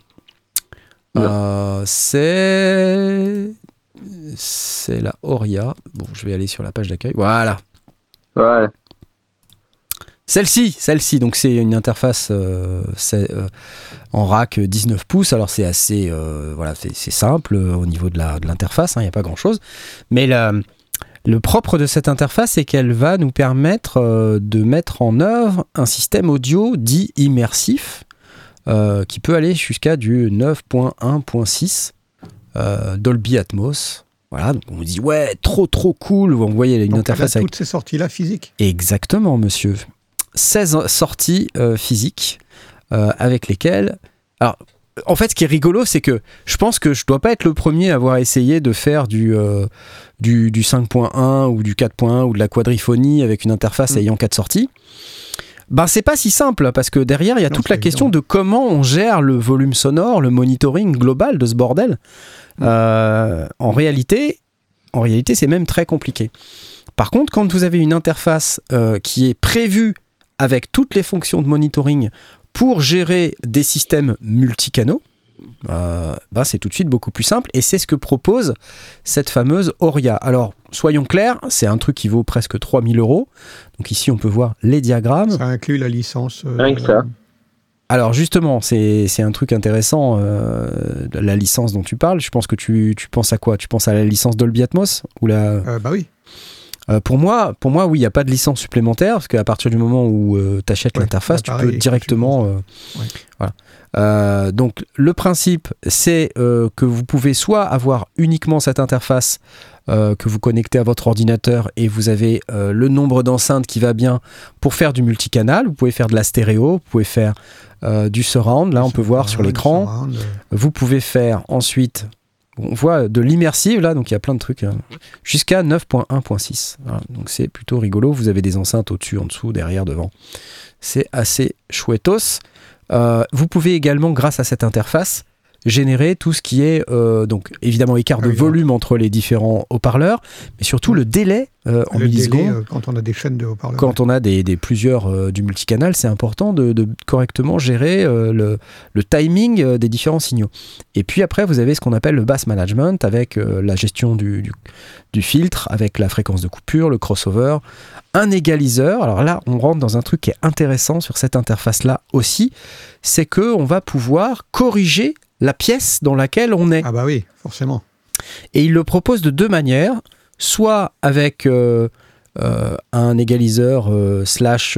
Euh, c'est c'est la Auria. Bon, je vais aller sur la page d'accueil. Voilà. Ouais. Celle-ci, celle-ci, donc c'est une interface euh, euh, en rack 19 pouces. Alors c'est assez, euh, voilà, c'est simple au niveau de l'interface, hein, il n'y a pas grand-chose. Mais la- le propre de cette interface, c'est qu'elle va nous permettre de mettre en œuvre un système audio dit immersif qui peut aller jusqu'à du 9.1.6 euh, Dolby Atmos. Voilà, donc on dit ouais, trop trop cool. Vous voyez une Donc, interface avec toutes ces sorties-là physiques. Exactement, monsieur. 16 sorties euh, physiques euh, avec lesquelles. Alors, en fait, ce qui est rigolo, c'est que je pense que je dois pas être le premier à avoir essayé de faire du, euh, du, du 5.1 ou du 4.1 ou de la quadriphonie avec une interface Mm. ayant quatre sorties. Ben, c'est pas si simple parce que derrière, il y a Non, toute la question de comment on gère le volume sonore, le monitoring global de ce bordel. Euh, en réalité, en réalité, c'est même très compliqué. Par contre, quand vous avez une interface euh, qui est prévue avec toutes les fonctions de monitoring pour gérer des systèmes multicanaux, euh, bah, c'est tout de suite beaucoup plus simple et c'est ce que propose cette fameuse Auria. Alors, soyons clairs, c'est un truc qui vaut presque 3000 euros. Donc ici, on peut voir les diagrammes. Ça inclut la licence. euh, Rien que ça. Alors justement, c'est c'est un truc intéressant, euh, la licence dont tu parles. Je pense que tu, tu penses à quoi? Tu penses à la licence Dolby Atmos ou la... euh, bah oui. Euh, pour moi, pour moi, oui, il n'y a pas de licence supplémentaire parce qu'à partir du moment où tu achètes Ouais, l'interface, bah, tu peux directement. euh, Ouais. Voilà. Euh, donc le principe, c'est euh, que vous pouvez soit avoir uniquement cette interface euh, que vous connectez à votre ordinateur et vous avez euh, le nombre d'enceintes qui va bien pour faire du multicanal. Vous pouvez faire de la stéréo, vous pouvez faire euh, du surround. Là, on peut voir sur l'écran. euh, Vous pouvez faire ensuite, on voit de l'immersive là, donc il y a plein de trucs, hein, jusqu'à 9.1.6. Voilà, donc c'est plutôt rigolo. Vous avez des enceintes au-dessus, en dessous, derrière, devant. C'est assez chouettos. Euh, vous pouvez également, grâce à cette interface, générer tout ce qui est euh, donc évidemment écart de Ah volume entre les différents haut-parleurs, mais surtout le délai euh, en le délai, millisecondes. euh, quand on a des chaînes de haut-parleurs. Quand on a des, des plusieurs du multicanal, c'est important de, de correctement gérer le, le timing des différents signaux. Et puis après, vous avez ce qu'on appelle le bass management avec la gestion du, du- du filtre, avec la fréquence de coupure, le crossover, un égaliseur. Alors là, on rentre dans un truc qui est intéressant sur cette interface-là aussi, c'est que on va pouvoir corriger la pièce dans laquelle on est. Ah bah oui, forcément. Et il le propose de deux manières, soit avec euh, euh, un égaliseur euh, slash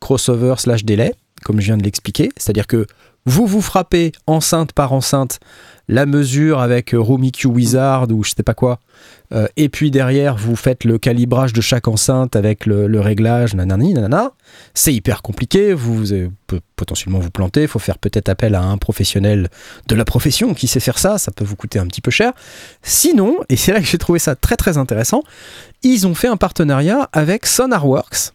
crossover slash délai, comme je viens de l'expliquer, c'est-à-dire que vous vous frappez enceinte par enceinte la mesure avec euh, Room EQ Wizard ou je sais pas quoi, euh, et puis derrière vous faites le calibrage de chaque enceinte avec le, le réglage, nanani, nanana. C'est hyper compliqué, vous peut potentiellement vous planter, il faut faire peut-être appel à un professionnel de la profession qui sait faire ça, ça peut vous coûter un petit peu cher. Sinon, et c'est là que j'ai trouvé ça très très intéressant, ils ont fait un partenariat avec SonarWorks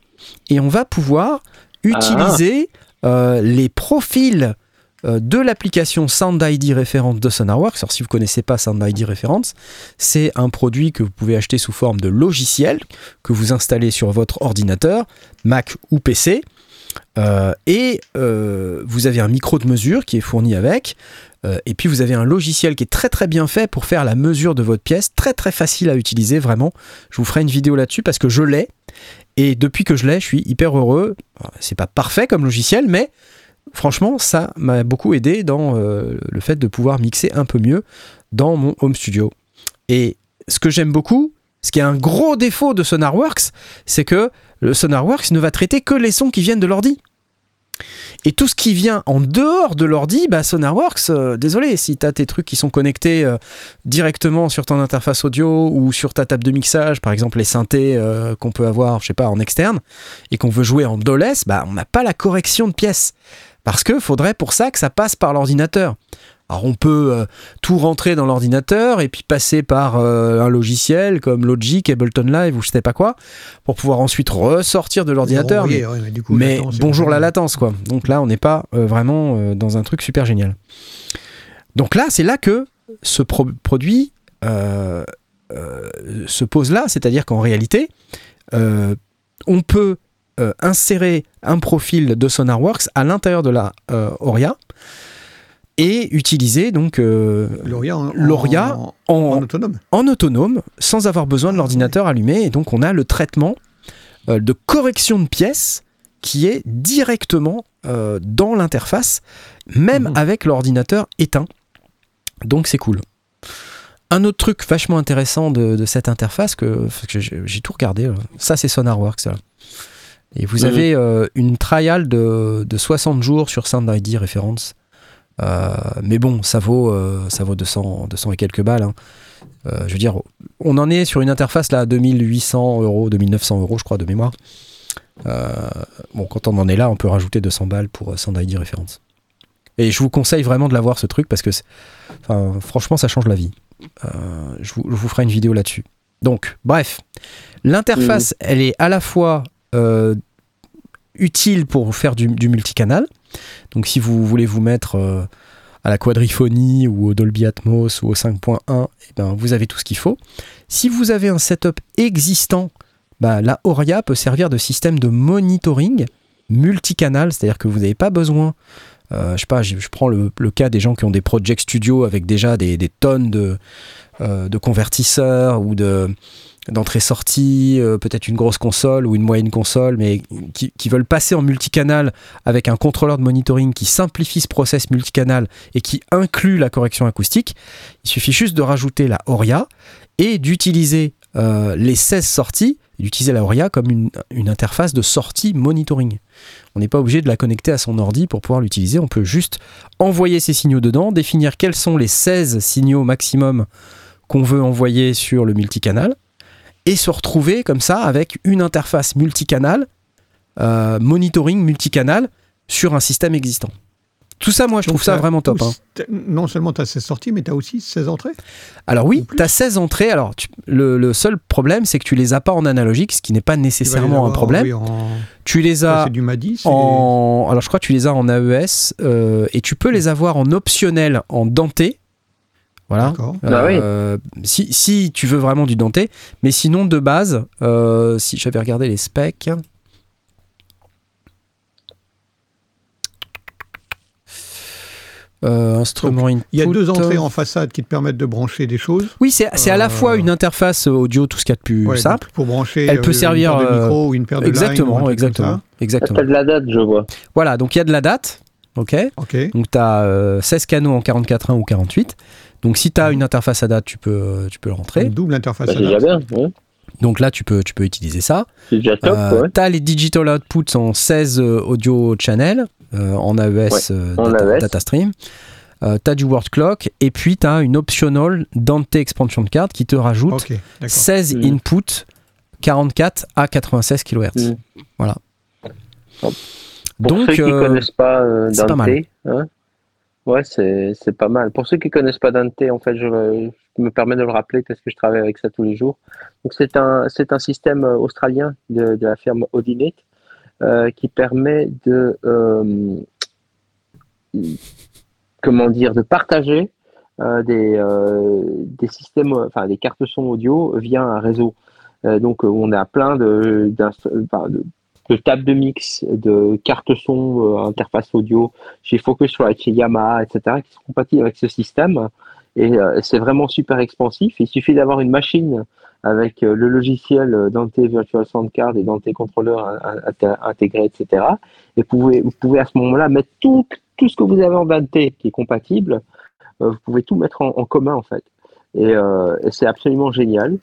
et on va pouvoir utiliser euh, les profils de l'application Sound ID référente de SonarWorks. Alors si vous connaissez pas Sound ID référence, c'est un produit que vous pouvez acheter sous forme de logiciel que vous installez sur votre ordinateur, Mac ou PC. Euh, et euh, vous avez un micro de mesure qui est fourni avec. Euh, et puis vous avez un logiciel qui est très très bien fait pour faire la mesure de votre pièce, très très facile à utiliser vraiment. Je vous ferai une vidéo là-dessus parce que je l'ai et depuis que je l'ai, je suis hyper heureux. C'est pas parfait comme logiciel, mais franchement, ça m'a beaucoup aidé dans euh, le fait de pouvoir mixer un peu mieux dans mon home studio. Et ce que j'aime beaucoup, ce qui est un gros défaut de SonarWorks, c'est que le SonarWorks ne va traiter que les sons qui viennent de l'ordi. Et tout ce qui vient en dehors de l'ordi, bah SonarWorks, euh, désolé, si tu as tes trucs qui sont connectés euh, directement sur ton interface audio ou sur ta table de mixage, par exemple les synthés qu'on peut avoir, je sais pas, en externe, et qu'on veut jouer en DOLES, bah on n'a pas la correction de pièces. Parce que faudrait pour ça que ça passe par l'ordinateur. Alors on peut euh, tout rentrer dans l'ordinateur et puis passer par euh, un logiciel comme Logic, Ableton Live ou je sais pas quoi, pour pouvoir ensuite ressortir de l'ordinateur. Mais, ouais, mais du coup, mais latence, c'est bonjour la latence quoi. Donc là on n'est pas euh, vraiment dans un truc super génial. Donc là c'est là que ce pro- produit se pose là, c'est-à-dire qu'en réalité on peut euh, insérer un profil de SonarWorks à l'intérieur de la euh, Auria et utiliser donc euh, L'Oria en, L'Oria en- en, en autonome. en autonome sans avoir besoin de l'ordinateur allumé et donc on a le traitement euh, de correction de pièces qui est directement euh, dans l'interface même Mhm. avec l'ordinateur éteint donc c'est cool un autre truc vachement intéressant de, de cette interface que, que j'ai j'ai tout regardé ça c'est SonarWorks là. Et vous Mhm. avez euh, une trial de, de 60 jours sur Sound ID Reference Euh, mais bon ça vaut euh, ça vaut 200 200 et quelques balles hein. Je veux dire, on en est sur une interface là à 2800 euros, 2900 euros, je crois, de mémoire. Bon, quand on en est là, on peut rajouter 200 balles pour Sound ID référence. Et je vous conseille vraiment de l'avoir ce truc parce que, enfin, franchement, ça change la vie. Euh, je, vous, je vous ferai une vidéo là-dessus. Donc, bref, l'interface, elle est à la fois euh, utile pour faire du, multicanal. Donc, si vous voulez vous mettre euh, à la quadriphonie ou au Dolby Atmos ou au 5.1, eh ben, vous avez tout ce qu'il faut. Si vous avez un setup existant, bah, la Auria peut servir de système de monitoring multicanal, c'est-à-dire que vous n'avez pas besoin, euh, je sais pas, je, prends le, cas des gens qui ont des project studios avec déjà des, tonnes de, de convertisseurs ou de d'entrée-sortie, euh, peut-être une grosse console ou une moyenne console, mais qui, veulent passer en multicanal avec un contrôleur de monitoring qui simplifie ce process multicanal et qui inclut la correction acoustique. Il suffit juste de rajouter la Auria et d'utiliser euh, les 16 sorties, il utilisait la Auria comme une, une interface de sortie monitoring. On n'est pas obligé de la connecter à son ordi pour pouvoir l'utiliser. On peut juste envoyer ces signaux dedans, définir quels sont les 16 signaux maximum qu'on veut envoyer sur le multicanal et se retrouver comme ça avec une interface multicanal, euh, monitoring multicanal sur un système existant. Tout ça, moi, je Donc, trouve ça vraiment top. hein. Non seulement tu as 16 sorties, mais tu as aussi 16 entrées. Alors Ou oui, tu as 16 entrées. Alors tu- le, le seul problème, c'est que tu les as pas en analogique, ce qui n'est pas nécessairement un problème. oui, en- Tu les as C'est du MADI. en... Alors je crois que tu les as en AES euh, et tu peux les avoir en optionnel en denté. Voilà. Bah oui. Euh, si, si tu veux vraiment du denté, mais sinon de base, euh, si j'avais regardé les specs. Euh, instrument. Il y a deux entrées en façade qui te permettent de brancher des choses. Oui, c'est c'est à la fois une interface audio, tout ce qu'il y a de plus Ouais, simple. Pour brancher Elle peut servir, de euh, micros ou une paire de Exactement, comme exactement. ça. exactement. De la date, je vois. Voilà, donc il y a de la date. Ok. Ok. Donc tu as 16 canaux en 44.1 ou 48. Donc si tu as une interface à date, tu peux, tu peux le rentrer. Donc, double interface Bah, à c'est déjà date. bien. ouais. Donc là, tu peux, tu peux utiliser ça. C'est déjà top. Euh, ouais. tu as les digital outputs en 16 euh, audio channel euh, en AES euh, en data, AES. data stream. Euh, tu as du word clock et puis tu as une optional Dante expansion card qui te rajoute Ok, d'accord. 16 Mm. inputs 44 à 96 kHz. Mm. Voilà. Pour Donc, ceux qui euh, connaissent pas euh, pas Dante, mal. hein, ouais, c'est pas mal. Pour ceux qui connaissent pas Dante, en fait, je, je me permets de le rappeler parce que je travaille avec ça tous les jours. Donc c'est un c'est un système euh, australien de, de la firme Audinet euh, qui permet de euh, comment dire de partager euh, des des systèmes, enfin des cartes son audio via un réseau. Donc on a plein de, de tables de mix, de cartes son, euh, interface audio, chez Focusrite, chez Yamaha, etc., qui sont compatibles avec ce système. Et euh, c'est vraiment super expansif. Il suffit d'avoir une machine avec euh, le logiciel euh, Dante Virtual Sound Card et Dante Controller in- in- inté- intégré, etc. Et pouvez, vous pouvez à ce moment-là mettre tout, tout ce que vous avez en Dante qui est compatible. Euh, vous pouvez tout mettre en commun, en fait. Et, euh, et c'est absolument génial.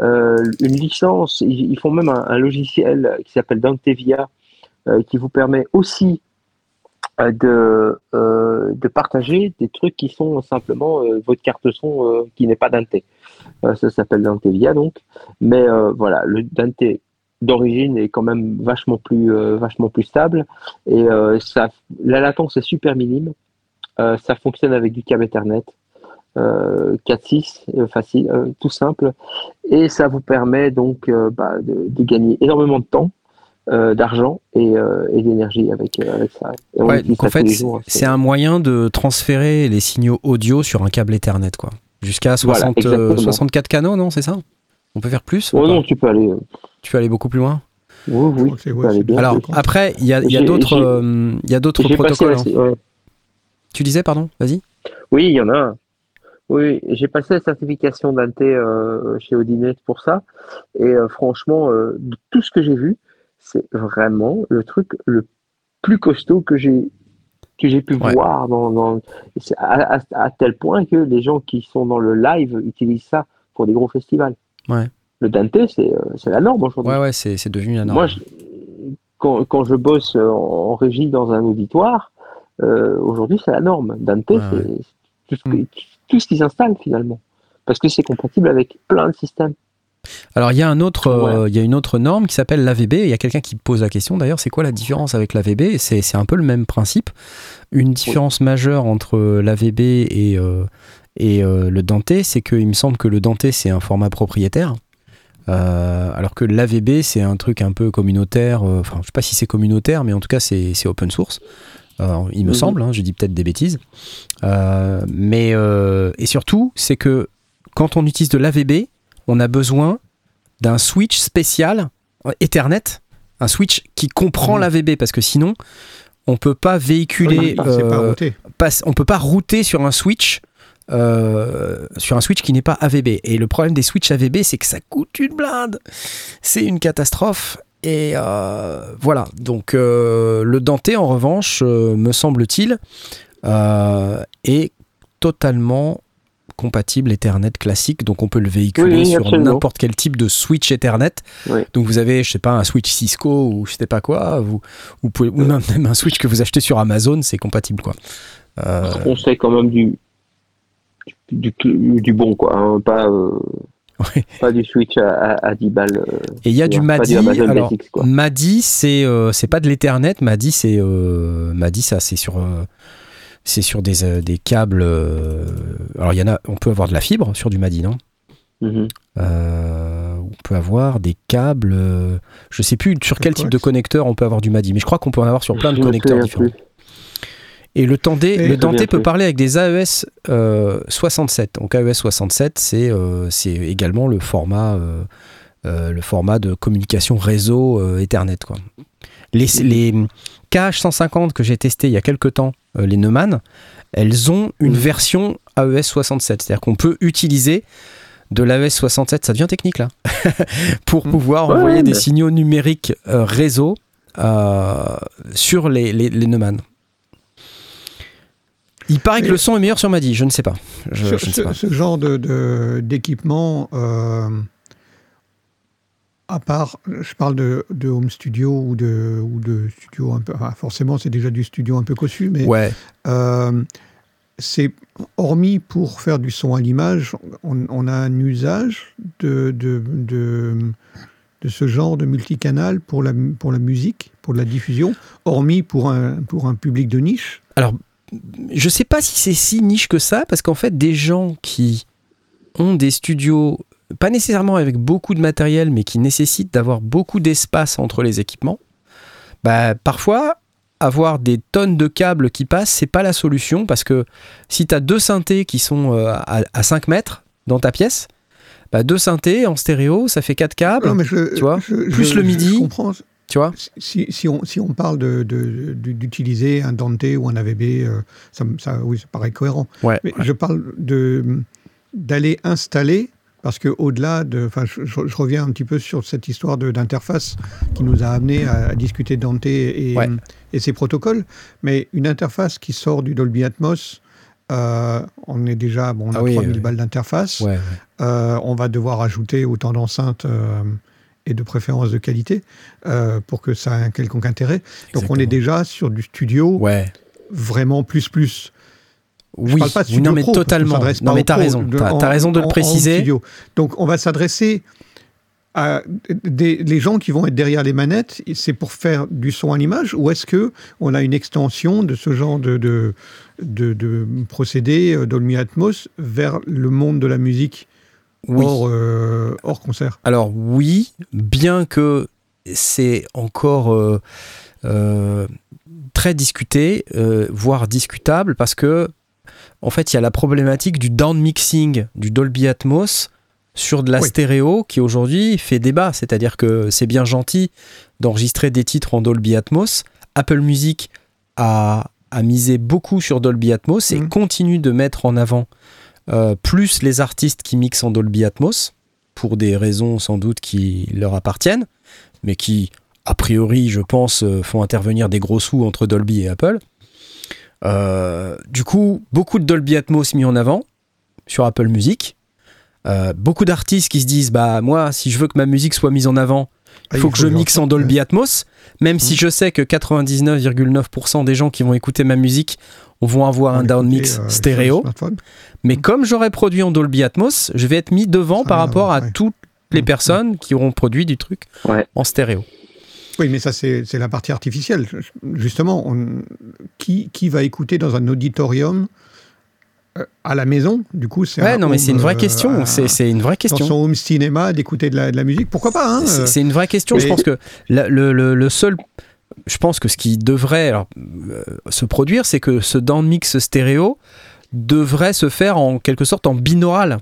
Euh, une licence, ils, font même un, logiciel qui s'appelle Dantevia, euh, qui vous permet aussi euh, de, de partager des trucs qui sont simplement votre carte son qui n'est pas Dante. Ça s'appelle Dantevia donc. Mais voilà, le Dante d'origine est quand même vachement plus, vachement plus stable. Et ça, la latence est super minime. Ça fonctionne avec du câble Ethernet. Euh, 4.6, euh, facile, euh, tout simple. Et ça vous permet donc euh, bah, de, de gagner énormément de temps, euh, d'argent et, euh, et d'énergie avec, euh, avec ça. Ouais, donc en ça fait, hein, c'est un moyen de transférer les signaux audio sur un câble Ethernet, quoi. Jusqu'à Voilà, 60, euh, exactement. 64 canaux, non C'est ça? On peut faire plus ou Oh non, tu peux aller. euh, Tu peux aller beaucoup plus loin? Oui, oui, c'est- tu peux ouais, aller c'est bien. Alors, après, il y a, il y a d'autres j'ai- euh, il y a d'autres J'ai passé protocoles. la- hein. ouais. Tu disais, pardon Vas-y. Oui, il y en a un. Oui, j'ai passé la certification Dante euh, chez Audinet pour ça. Et euh, franchement, euh, de tout ce que j'ai vu, c'est vraiment le truc le plus costaud que j'ai que j'ai pu Ouais. voir dans, dans- à, à- à tel point que les gens qui sont dans le live utilisent ça pour des gros festivals. Ouais. Le Dante, c'est la norme aujourd'hui. Ouais, ouais, c'est devenu la norme. Moi, je- quand, quand je bosse en, en régie dans un auditoire, aujourd'hui, c'est la norme. Dante, Ouais, c'est tout ce, que- tout ce qui s'installe finalement. Parce que c'est compatible avec plein de systèmes. Alors, il y a un autre, euh, il y a une autre norme qui s'appelle l'AVB. Il y a quelqu'un qui pose la question d'ailleurs, c'est quoi la différence avec l'AVB C'est c'est un peu le même principe. Une différence majeure entre l'AVB et, euh, et euh, le Dante, c'est qu'il me semble que le Dante, c'est un format propriétaire. Alors que l'AVB, c'est un truc un peu communautaire. Enfin, je sais pas si c'est communautaire, mais en tout cas, c'est open source. Il me Mhm. semble, hein, je dis peut-être des bêtises. Euh, mais euh, et surtout, c'est que quand on utilise de l'AVB, on a besoin d'un switch spécial euh, Ethernet, un switch qui comprend Mhm. l'AVB parce que sinon, on peut pas véhiculer, pas euh, routé. passe- on peut pas router sur un switch. sur un switch qui n'est pas AVB. Et le problème des switches AVB, c'est que ça coûte une blinde. C'est une catastrophe. Et euh, voilà. Donc euh, le Dante, en revanche, euh, me semble-t-il, est totalement compatible Ethernet classique, donc on peut le véhiculer Oui, sur n'importe quel type de switch Ethernet. Oui. Donc vous avez, je sais pas, un switch Cisco ou je sais pas quoi, vous, vous pouvez, ou même, même un switch que vous achetez sur Amazon, c'est compatible quoi. On sait quand même du, du, bon, quoi. hein, pas, ouais. pas du switch à, à, à 10 balles. euh, Et il y a du MADI. Alors, Basics. MADI, c'est euh, c'est pas de l'Ethernet. MADI, c'est euh, MADI, ça, c'est sur euh, c'est sur des, euh, des câbles. euh, alors il y en a, on peut avoir de la fibre sur du MADI, non? Mhm. Euh, On peut avoir des câbles. euh, je sais plus sur quel type de connecteur on peut avoir du MADI, mais je crois qu'on peut en avoir sur plein de connecteurs différents. plus. Et le Tandé, Et- le peut parler avec des AES euh, 67. Donc AES 67, c'est euh, c'est également le format, euh, le format de communication réseau Ethernet. Quoi. Les, les KH150 que j'ai testé il y a quelques temps, les Neumann, elles ont une version AES 67. C'est-à-dire qu'on peut utiliser de l'AES 67, ça devient technique là, pour Mhm. pouvoir Ouais, envoyer des signaux numériques réseau sur les, les, les Neumann. Il paraît que le son est meilleur sur Madi, je ne sais pas. Je, ce, je ne sais ce- pas. ce genre de- de- d'équipement, euh, à part, je parle de, de home studio ou de, ou de studio un peu, enfin, forcément c'est déjà du studio un peu cossu, mais Ouais, euh, c'est hormis pour faire du son à l'image, on, on a un usage de, de, de, de ce genre de multicanal pour la, pour la musique, pour la diffusion, hormis pour un, pour un public de niche. alors je sais pas si c'est si niche que ça, parce qu'en fait, des gens qui ont des studios, pas nécessairement avec beaucoup de matériel, mais qui nécessitent d'avoir beaucoup d'espace entre les équipements, bah, parfois, avoir des tonnes de câbles qui passent, c'est pas la solution, parce que si tu as deux synthés qui sont euh, à, à 5 mètres dans ta pièce, bah, deux synthés en stéréo, ça fait quatre câbles, Non, mais je- tu vois, je- plus je- le je midi. comprends. Tu vois? Si, si on, si on parle de- de- de- d'utiliser un Dante ou un AVB, euh, ça, me- ça, oui, ça paraît cohérent. Ouais. Mais je parle d'aller installer, parce que au-delà de, je, je- je reviens un petit peu sur cette histoire d'interface qui nous a amené à, à discuter de Dante et, Ouais. et ses protocoles. Mais une interface qui sort du Dolby Atmos, euh, on est déjà, bon, on a Ah oui, 3000 oui. balles d'interface. Ouais, ouais. Euh, on va devoir ajouter autant d'enceintes euh, et de préférence de qualité euh, pour que ça ait un quelconque intérêt. Donc on est déjà sur du studio Ouais. vraiment plus plus. Je Oui, parle pas de studio non mais pro, totalement. Non mais t'as raison. de- T'as t'as raison de le en- préciser. Donc on va s'adresser à des, les gens qui vont être derrière les manettes. C'est pour faire du son à l'image ou est-ce que on a une extension de ce genre de de, de, de procédé euh, Dolby Atmos vers le monde de la musique? Oui. hors, euh, hors concert Alors oui, bien que c'est encore euh, euh, très discuté, voire discutable, parce que en fait il y a la problématique du down mixing du Dolby Atmos sur de la Oui. stéréo qui aujourd'hui fait débat. C'est-à-dire que c'est bien gentil d'enregistrer des titres en Dolby Atmos. Apple Music a, a misé beaucoup sur Dolby Atmos et Mhm. continue de mettre en avant euh, plus les artistes qui mixent en Dolby Atmos pour des raisons sans doute qui leur appartiennent, mais qui, a priori, je pense, euh, font intervenir des gros sous entre Dolby et Apple. Euh, du coup, beaucoup de Dolby Atmos mis en avant sur Apple Music. Beaucoup d'artistes qui se disent bah moi si je veux que ma musique soit mise en avant il faut que je mixe en Dolby Atmos même si je sais que 99,9% des gens qui vont écouter ma musique vont avoir un down mix euh, stéréo mais comme j'aurais produit en Dolby Atmos, je vais être mis devant par rapport à toutes les Mm. personnes qui auront produit du truc Ouais. en stéréo. Oui, mais ça, c'est c'est la partie artificielle. Justement, on- qui, qui va écouter dans un auditorium euh, à la maison Du coup, c'est Ouais, non, mais c'est une vraie euh, question. un- C'est une vraie Dans question. son home cinéma, d'écouter de la, de la musique. Pourquoi pas hein, C'est euh, une vraie question. Je pense que la- le, le- le seul. Je pense que ce qui devrait alors, euh, se produire, c'est que ce down mix stéréo devrait se faire en quelque sorte en binaural.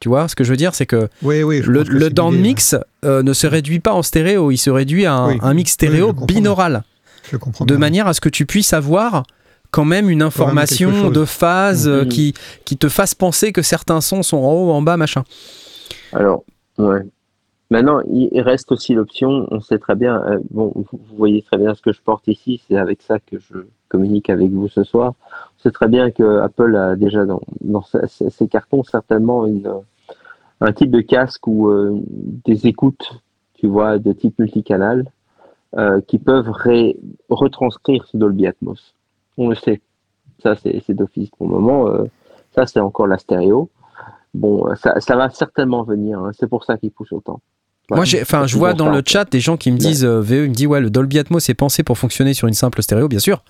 Tu vois ce que je veux dire? C'est que Oui, oui. le, que le down mix euh, ne se réduit pas en stéréo, il se réduit à un, Oui. un mix stéréo binaural. ouais. Je comprends de manière à ce que tu puisses avoir quand même une information de phase euh, Mhm. qui, qui te fasse penser que certains sons sont en haut, en bas, machin. Alors, ouais. Maintenant, il reste aussi l'option, on sait très bien, euh, bon, vous voyez très bien ce que je porte ici, c'est avec ça que je communique avec vous ce soir. On sait très bien que Apple a déjà dans, dans ses, cartons certainement une, un type de casque ou euh, des écoutes, tu vois, de type multicanal, euh, qui peuvent retranscrire ce Dolby Atmos. On le sait. Ça, c'est d'office pour le moment. Euh, ça, c'est encore la stéréo. Bon, ça, ça va certainement venir. Hein. C'est pour ça qu'il pousse autant. Moi, enfin, je vois dans le chat des gens qui me disent, euh, VE, il me dit, ouais, le Dolby Atmos est pensé pour fonctionner sur une simple stéréo, bien sûr.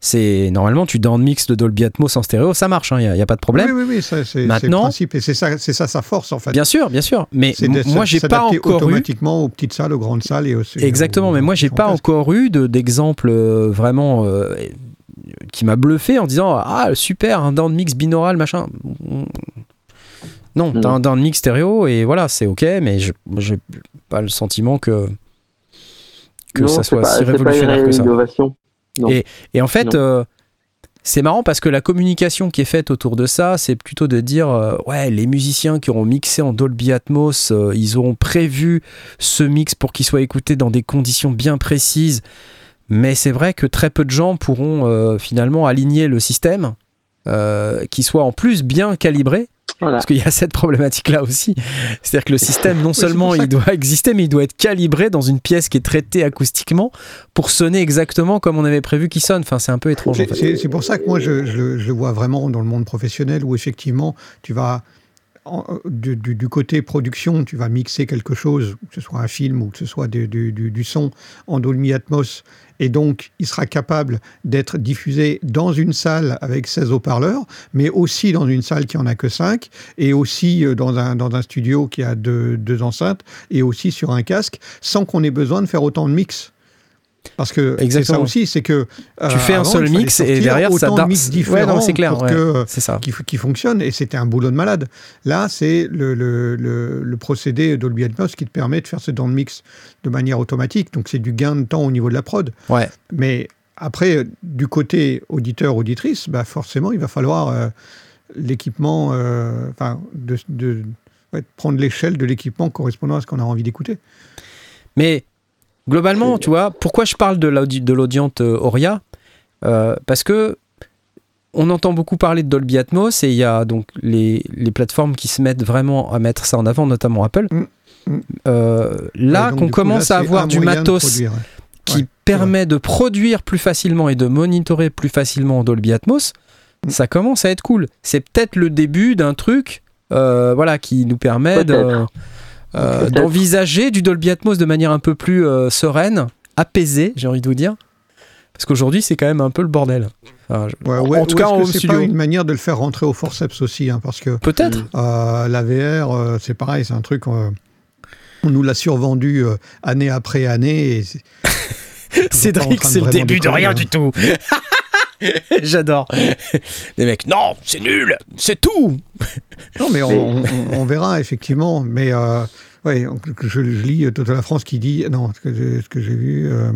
C'est normalement, tu donnes mix de Dolby Atmos en stéréo, ça marche, il hein, n'y a, pas de problème. Oui, oui, oui, c'est Maintenant, le principe et c'est ça, c'est ça sa force en fait. Bien sûr, bien sûr. Mais moi, j'ai pas encore automatiquement aux petites salles, aux grandes salles et aussi. Exactement, mais moi, j'ai pas encore eu d'exemple euh, vraiment. Euh, qui m'a bluffé en disant ah super un down mix binaural machin. Non, t'as un down mix stéréo et voilà, c'est ok, mais je j'ai pas le sentiment que que ça soit si révolutionnaire que ça. Et, et, en fait, euh, c'est marrant parce que la communication qui est faite autour de ça, c'est plutôt de dire euh, ouais, les musiciens qui auront mixé en Dolby Atmos, euh, ils auront prévu ce mix pour qu'il soit écouté dans des conditions bien précises. Mais c'est vrai que très peu de gens pourront finalement aligner le système qui soit en plus bien calibré parce qu'il y a cette problématique-là aussi. C'est-à-dire que le système, non seulement il doit exister, mais il doit être calibré dans une pièce qui est traitée acoustiquement pour sonner exactement comme on avait prévu qu'il sonne. Enfin, c'est un peu étrange. C'est pour ça que moi, je, je, je, le vois vraiment dans le monde professionnel où effectivement, tu vas du, côté production, tu vas mixer quelque chose, que ce soit un film ou que ce soit du, son en Dolby Atmos, et donc il sera capable d'être diffusé dans une salle avec 16 haut-parleurs, mais aussi dans une salle qui en a que 5, et aussi euh, dans un, studio qui a deux enceintes, et aussi sur un casque, sans qu'on ait besoin de faire autant de mix. Parce que c'est ça aussi, c'est que tu fais un seul mix et derrière ça de mix différents c'est clair, pour que ça. Qui, qui, fonctionne et c'était un boulot de malade. Là, c'est le, le, le, procédé Dolby Atmos qui te permet de faire ce dans mix de manière automatique. Donc c'est du gain de temps au niveau de la prod. Ouais. Mais après, du côté auditeur auditrice, bah forcément, il va falloir euh, l'équipement, euh, enfin, de, de prendre l'échelle de l'équipement correspondant à ce qu'on a envie d'écouter. Mais Globalement, tu vois, pourquoi je parle de l'audiente euh, Auria euh, Parce que on entend beaucoup parler de Dolby Atmos et il y a donc les, plateformes qui se mettent vraiment à mettre ça en avant, notamment Apple. Mm, mm. Euh, là, qu'on commence à avoir du matos qui permet de produire plus facilement et de monitorer plus facilement Dolby Atmos, mm. ça commence à être cool. C'est peut-être le début d'un truc voilà, qui nous permet de euh, d'envisager du Dolby Atmos de manière un peu plus euh, sereine, apaisée, j'ai envie de vous dire. Parce qu'aujourd'hui, c'est quand même un peu le bordel. en tout cas, c'est pas une manière de le faire rentrer au forceps aussi, hein, parce que peut-être euh, la VR, c'est pareil, c'est un truc. on nous l'a survendu année après année. Cédric, c'est le début de rien du tout. J'adore. Les mecs, non, c'est nul, c'est tout. Non, mais on, verra effectivement. Mais euh, ouais, je, lis Total la France qui dit, non, ce que j'ai vu, euh,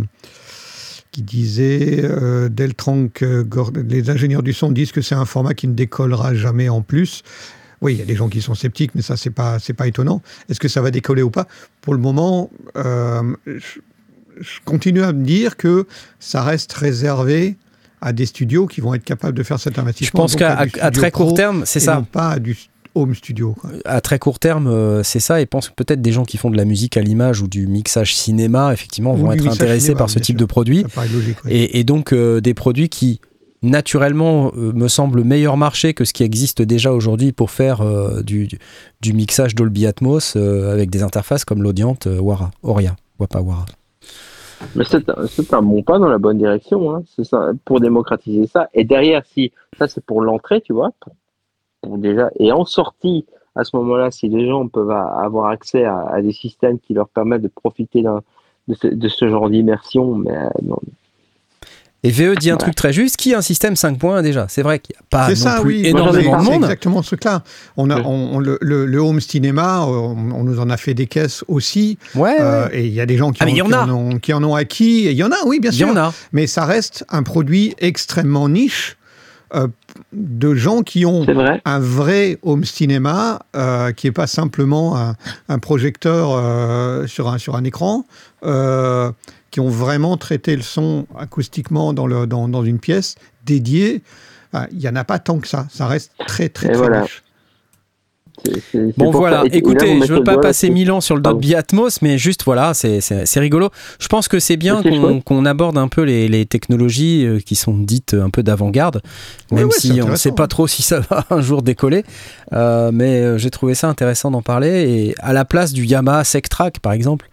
qui disait euh, Deltrank, les ingénieurs du son disent que c'est un format qui ne décollera jamais en plus. Oui, il y a des gens qui sont sceptiques, mais ça, c'est pas, c'est pas étonnant. Est-ce que ça va décoller ou pas? Pour le moment, je, continue à me dire que ça reste réservé à des studios qui vont être capables de faire cet investissement. Je pense qu'à très court terme, c'est ça. pas du home studio. À très court terme, euh, c'est ça. Et pense peut-être des gens qui font de la musique à l'image ou du mixage cinéma, effectivement, vont être intéressés par ce type de produit. et, donc euh, des produits qui naturellement euh, me semblent meilleur marché que ce qui existe déjà aujourd'hui pour faire du, du, mixage Dolby Atmos avec des interfaces comme l'audiente Wara, Oria, Wapa Wara. Mais c'est un, bon pas dans la bonne direction, hein. pour démocratiser ça. Et derrière, si ça c'est pour l'entrée, tu vois, déjà, et en sortie, à ce moment-là, si les gens peuvent avoir accès à, des systèmes qui leur permettent de profiter de ce, de ce genre d'immersion, mais euh, non, et VE dit un truc très juste, qui a un système 5.1 déjà C'est vrai qu'il n'y a pas non ça, plus oui. énormément de monde. C'est exactement ce truc-là. On a, on, le, le, home cinéma, on, nous en a fait des caisses aussi. Ouais. Euh, et il y a des gens qui, ah, en, qui, en ont, qui, en, ont, acquis. Il y en a, oui, bien sûr. Y en a. Mais ça reste un produit extrêmement niche. euh, de gens qui ont vrai. un vrai home cinéma euh, qui n'est pas simplement un, un projecteur euh, sur, un, sur un écran, euh, qui ont vraiment traité le son acoustiquement dans, le, dans, dans une pièce dédiée. Ah, Il n'y en a pas tant que ça. Ça reste très, très, Et très voilà. niche. C'est- c'est- c'est Bon voilà, ça. Là, écoutez, vous je veux pas passer mille ans sur le. Dolby Atmos, mais juste voilà, c'est- c'est c'est rigolo. Je pense que c'est bien qu'on qu'on aborde un peu les, les technologies euh, qui sont dites un peu d'avant-garde, même ouais, si on ne sait pas trop si ça va un jour décoller. Euh, mais euh, j'ai trouvé ça intéressant d'en parler. Et à la place du Yamaha Sectrack, par exemple,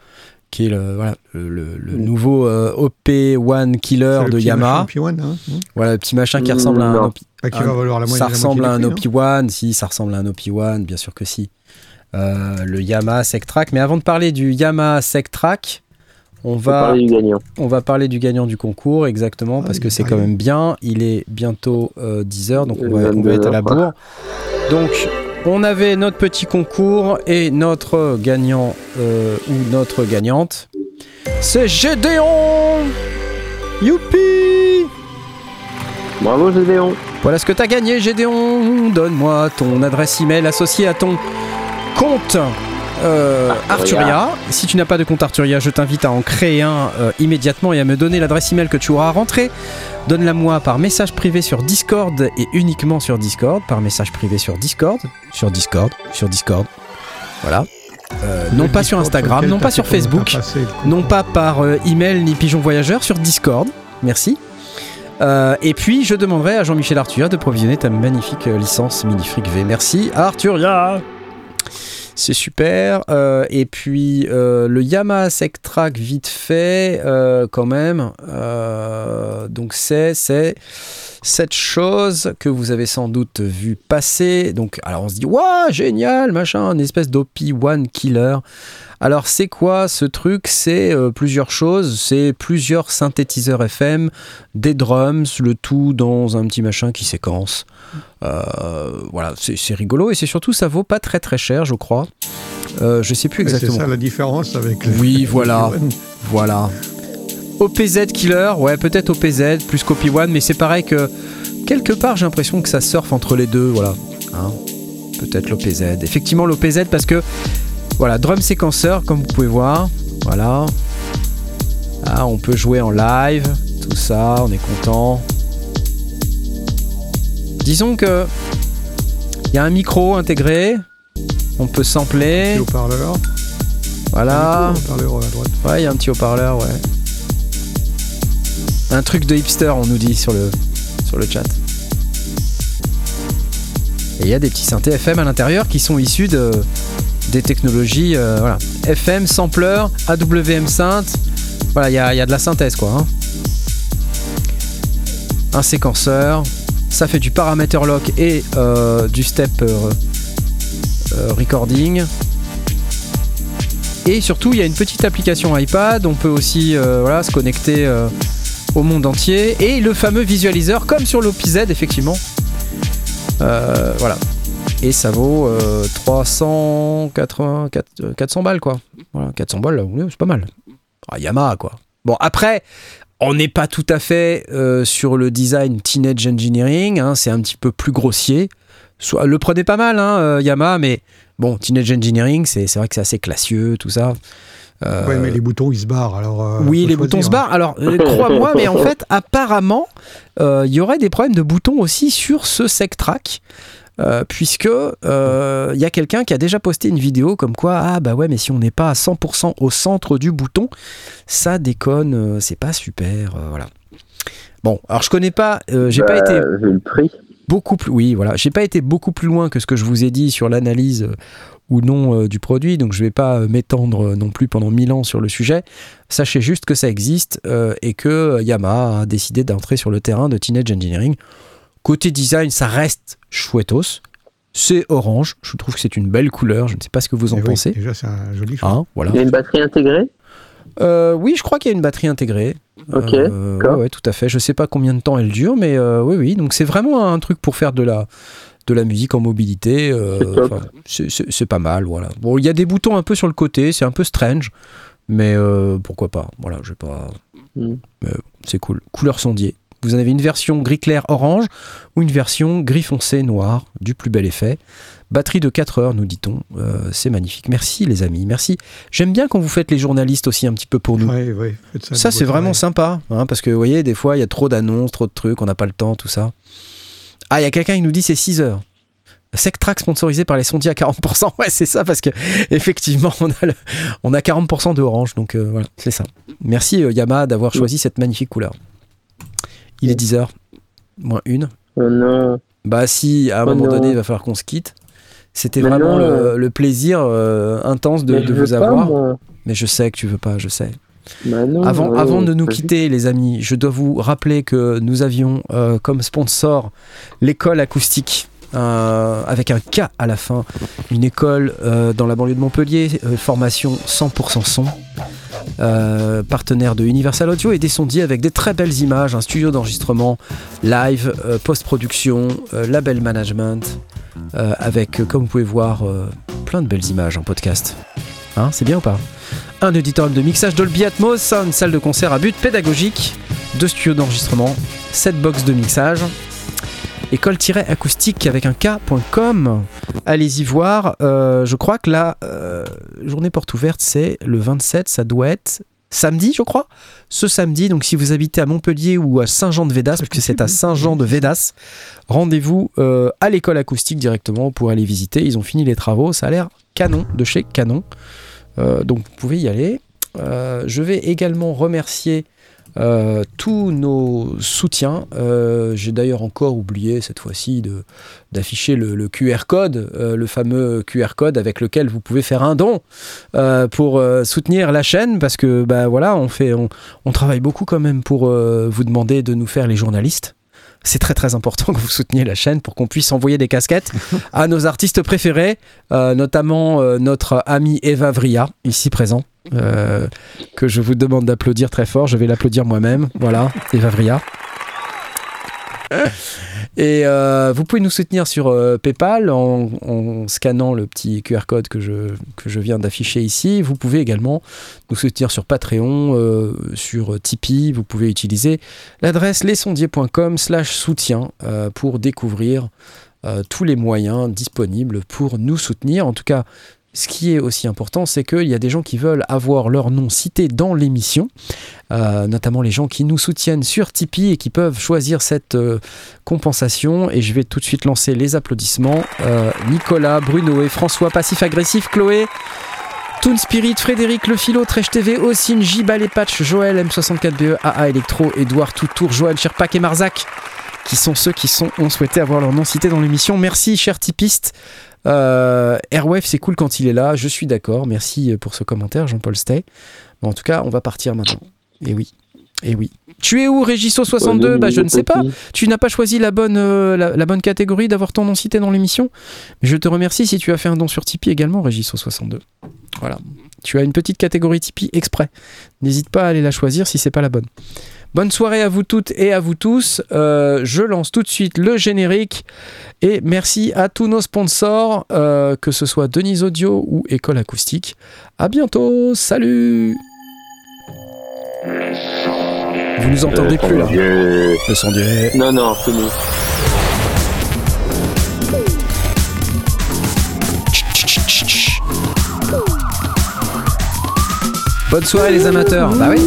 qui est le, voilà, le, le- le Mm. nouveau euh, OP1 Killer de petit Yamaha, machin P1, hein, hein, voilà, le petit machin qui Mm, ressemble à un non. OP bah, qui va valoir la moitié ça ressemble à un moitié du prix, OP1, si, ça ressemble à un OP1, bien sûr que si. Euh, le Yamaha Sectrack. Mais avant de parler du Yamaha Sectrack, on On va va, parler du gagnant. on va parler du gagnant du concours, exactement, Ah, parce que est c'est quand même bien. Il est bientôt 10h, donc on Euh, va, on va être à la 22 bourre. Donc, on avait notre petit concours et notre gagnant euh, ou notre gagnante, c'est Gédéon Youpi Bravo Gédéon. Voilà ce que t'as gagné, Gédéon. Donne-moi ton adresse email associée à ton compte euh, Arturia. Arturia. Si tu n'as pas de compte Arturia, je t'invite à en créer un euh, immédiatement et à me donner l'adresse email que tu auras rentrée. Donne-la moi par message privé sur Discord et uniquement sur Discord. Par message privé sur Discord. Sur Discord. Sur Discord. Voilà. Euh, non pas sur Instagram, non pas sur Facebook non pas par euh, email ni pigeon voyageur, sur Discord. Merci. Euh, et puis, je demanderai à Jean-Michel Arturia de provisionner ta magnifique euh, licence Minifreak V. Merci, Arturia. C'est super. Euh, et puis, euh, le Yamaha Sectrack, vite fait, euh, quand même. Donc, c'est, cette chose que vous avez sans doute vu passer. Donc, alors, on se dit, waouh, génial, machin, une espèce d'OP1 killer. Alors c'est quoi ce truc? C'est plusieurs choses, c'est plusieurs synthétiseurs FM, des drums, le tout dans un petit machin qui séquence. Euh, voilà, c'est rigolo et c'est surtout ça vaut pas très très cher, je crois. Euh, je sais plus Ouais, C'est exactement. ça la différence avec. Oui, voilà. Voilà. OPZ Killer, ouais, peut-être OPZ plus Copy One, mais c'est pareil que quelque part j'ai l'impression que ça surfe entre les deux, voilà. Hein peut-être l'OPZ. Effectivement, l'OPZ parce que, voilà, drum séquenceur, comme vous pouvez voir, voilà. Ah, on peut jouer en live, tout ça, on est content. Disons que il y a un micro intégré, on peut sampler, Petit haut-parleur. voilà. Un haut-parleur à droite. Ouais, il y a un petit haut-parleur, ouais. Un truc de hipster, on nous dit sur le, sur le chat. Et il y a des petits synthés FM à l'intérieur qui sont issus de, des technologies euh, voilà. FM, sampler, AWM synth. Voilà, il y a, il y a de la synthèse quoi. hein. Un séquenceur. Ça fait du parameter lock et euh, du step euh, euh, recording. Et surtout, il y a une petite application iPad. On peut aussi se connecter au monde entier. Et le fameux visualiseur, comme sur l'OPZ, effectivement. Voilà. Et ça vaut euh, 380, 400 400 balles, quoi. Voilà, 400 balles, c'est pas mal. Ah, Yamaha, quoi. Bon, après, on n'est pas tout à fait euh, sur le design Teenage Engineering. hein, c'est un petit peu plus grossier. Soit, le prenez pas mal, hein, euh, Yamaha, mais bon, Teenage Engineering, c'est vrai que c'est assez classieux, tout ça. Euh, Ouais, mais les boutons ils se barrent. Alors, euh, oui, les boutons se hein. barrent. Alors, crois-moi, mais en fait, apparemment, il y aurait des problèmes de boutons aussi sur ce Sectrack. Euh, puisque euh, il y a quelqu'un qui a déjà posté une vidéo comme quoi ah bah ouais mais si on n'est pas à 100% au centre du bouton ça déconne euh, c'est pas super euh, voilà bon alors je connais pas euh, j'ai pas été Vu le prix. beaucoup plus oui voilà j'ai pas été beaucoup plus loin que ce que je vous ai dit sur l'analyse euh, ou non euh, du produit donc je vais pas euh, m'étendre euh, non plus pendant mille ans sur le sujet sachez juste que ça existe euh, et que euh, Yamaha a décidé d'entrer sur le terrain de Teenage Engineering côté design ça reste chouettos c'est orange je trouve que c'est une belle couleur je ne sais pas ce que vous en Eh oui, pensez Déjà, c'est un joli choix. Hein, voilà Il y a une batterie intégrée? Euh, oui, je crois qu'il y a une batterie intégrée. Ok, Euh, d'accord. ouais, ouais, tout à fait. Je sais pas combien de temps elle dure, mais euh, oui, oui. Donc c'est vraiment un truc pour faire de la de la musique en mobilité. euh, C'est pas mal, voilà. Bon, il y a des boutons un peu sur le côté, c'est un peu strange, mais euh, pourquoi pas. Voilà, je vais pas. Mm. Mais c'est cool. Couleur sondier. Vous en avez une version gris clair orange ou une version gris foncé noir, du plus bel effet. Batterie de 4 heures, nous dit-on. Euh, c'est magnifique. Merci les amis, merci. J'aime bien quand vous faites les journalistes aussi un petit peu pour nous. Ouais, ouais, ça. C'est vraiment sympa, hein, parce que vous voyez, des fois, il y a trop d'annonces, trop de trucs, on n'a pas le temps, tout ça. Ah, il y a quelqu'un qui nous dit c'est 6 heures. Sectrack sponsorisé par les sondiers à 40%. Ouais, c'est ça, parce que effectivement, on a, le- on a 40% de orange, donc euh, voilà, c'est ça. Merci euh, Yamaha d'avoir choisi cette magnifique couleur. Il est 10 heures, moins une. Oh non. Bah si, à un Oh moment non. donné, il va falloir qu'on se quitte. C'était vraiment le, le plaisir euh, intense de, vous pas, avoir. Mais je sais que tu veux pas, je sais. Bah non, Avant, ouais, avant de nous quitter, les amis, je dois vous rappeler que nous avions euh, comme sponsor l'école acoustique. Euh, avec un K à la fin, une école euh, dans la banlieue de Montpellier, euh, formation 100% son, partenaire de Universal Audio et des sondiers avec des très belles images, un studio d'enregistrement, live, post-production, label management, avec, comme vous pouvez voir, plein de belles images en podcast. Hein, c'est bien ou pas? Un auditorium de mixage Dolby Atmos, une salle de concert à but pédagogique, deux studios d'enregistrement, sept box de mixage. École-acoustique avec un K.com. Allez-y voir. Euh, je crois que la euh, journée porte ouverte, c'est le 27. Ça doit être samedi, je crois. Ce samedi. Donc, si vous habitez à Montpellier ou à Saint-Jean-de-Védas, parce que c'est à Saint-Jean-de-Védas, rendez-vous euh, à l'école acoustique directement pour aller visiter. Ils ont fini les travaux. Ça a l'air canon, de chez Canon. Donc, vous pouvez y aller. Je vais également remercier euh, tous nos soutiens. Euh, J'ai d'ailleurs encore oublié cette fois-ci d'afficher le, le QR code, euh, le fameux QR code avec lequel vous pouvez faire un don euh, pour euh, soutenir la chaîne, parce que bah voilà, on fait, on, travaille beaucoup quand même pour vous demander de nous faire les journalistes. C'est très très important que vous souteniez la chaîne pour qu'on puisse envoyer des casquettes à nos artistes préférés, euh, notamment euh, notre ami Eva Vria, ici présent, euh, que je vous demande d'applaudir très fort. Je vais l'applaudir moi-même. Voilà, Eva Vria. Et euh, vous pouvez nous soutenir sur euh, PayPal en, scannant le petit QR code que je, que je viens d'afficher ici. Vous pouvez également nous soutenir sur Patreon, euh, sur Tipeee. Vous pouvez utiliser l'adresse lesondiers.com slash soutien pour découvrir tous les moyens disponibles pour nous soutenir. En tout cas, ce qui est aussi important, c'est qu'il y a des gens qui veulent avoir leur nom cité dans l'émission, euh, notamment les gens qui nous soutiennent sur Tipeee et qui peuvent choisir cette euh, compensation. Et je vais tout de suite lancer les applaudissements. Euh, Nicolas, Bruno et François, Passif Agressif, Chloé. Toon Spirit, Frédéric Le Philo, Trèche TV, Ossine, J et Patch, Joël, M64BE, AA Electro, Edouard Toutour, Joël Sherpak et Marzac, qui sont ceux qui ont souhaité avoir leur nom cité dans l'émission. Merci, chers typistes. Euh, Airwave, c'est cool quand il est là, je suis d'accord. Merci pour ce commentaire, Jean-Paul Stay. En tout cas, on va partir maintenant. Et oui, et oui. Tu es où, Régisso62 Bah, je ne sais pas. Tu n'as pas choisi la bonne, euh, la, la bonne catégorie d'avoir ton nom cité dans l'émission. Mais je te remercie si tu as fait un don sur Tipeee également, Régisso62. Voilà. Tu as une petite catégorie Tipeee exprès. N'hésite pas à aller la choisir si c'est pas la bonne. Bonne soirée à vous toutes et à vous tous. Euh, je lance tout de suite le générique et merci à tous nos sponsors, euh, que ce soit Denise Audio ou École Acoustique. À bientôt, salut Vous nous entendez plus là Le son du... Non, non, fini. Bonne soirée les amateurs. Bah oui.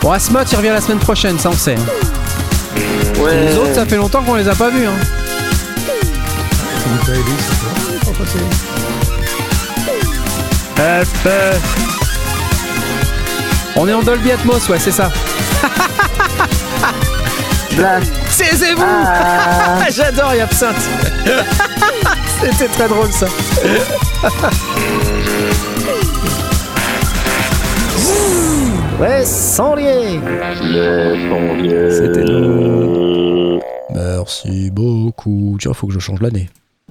Bon, Asmod, il revient la semaine prochaine, ça on sait. hein. Ouais. Les autres, ça fait longtemps qu'on les a pas vus. Hein. Passer. On est en Dolby Atmos, ouais, c'est ça. Blast. C'est c'est vous Ah. J'adore Yapsinthe C'était très drôle ça. Ouais, sans lier Le son vieux. C'était nous. Merci beaucoup. Tiens, faut que je change l'année.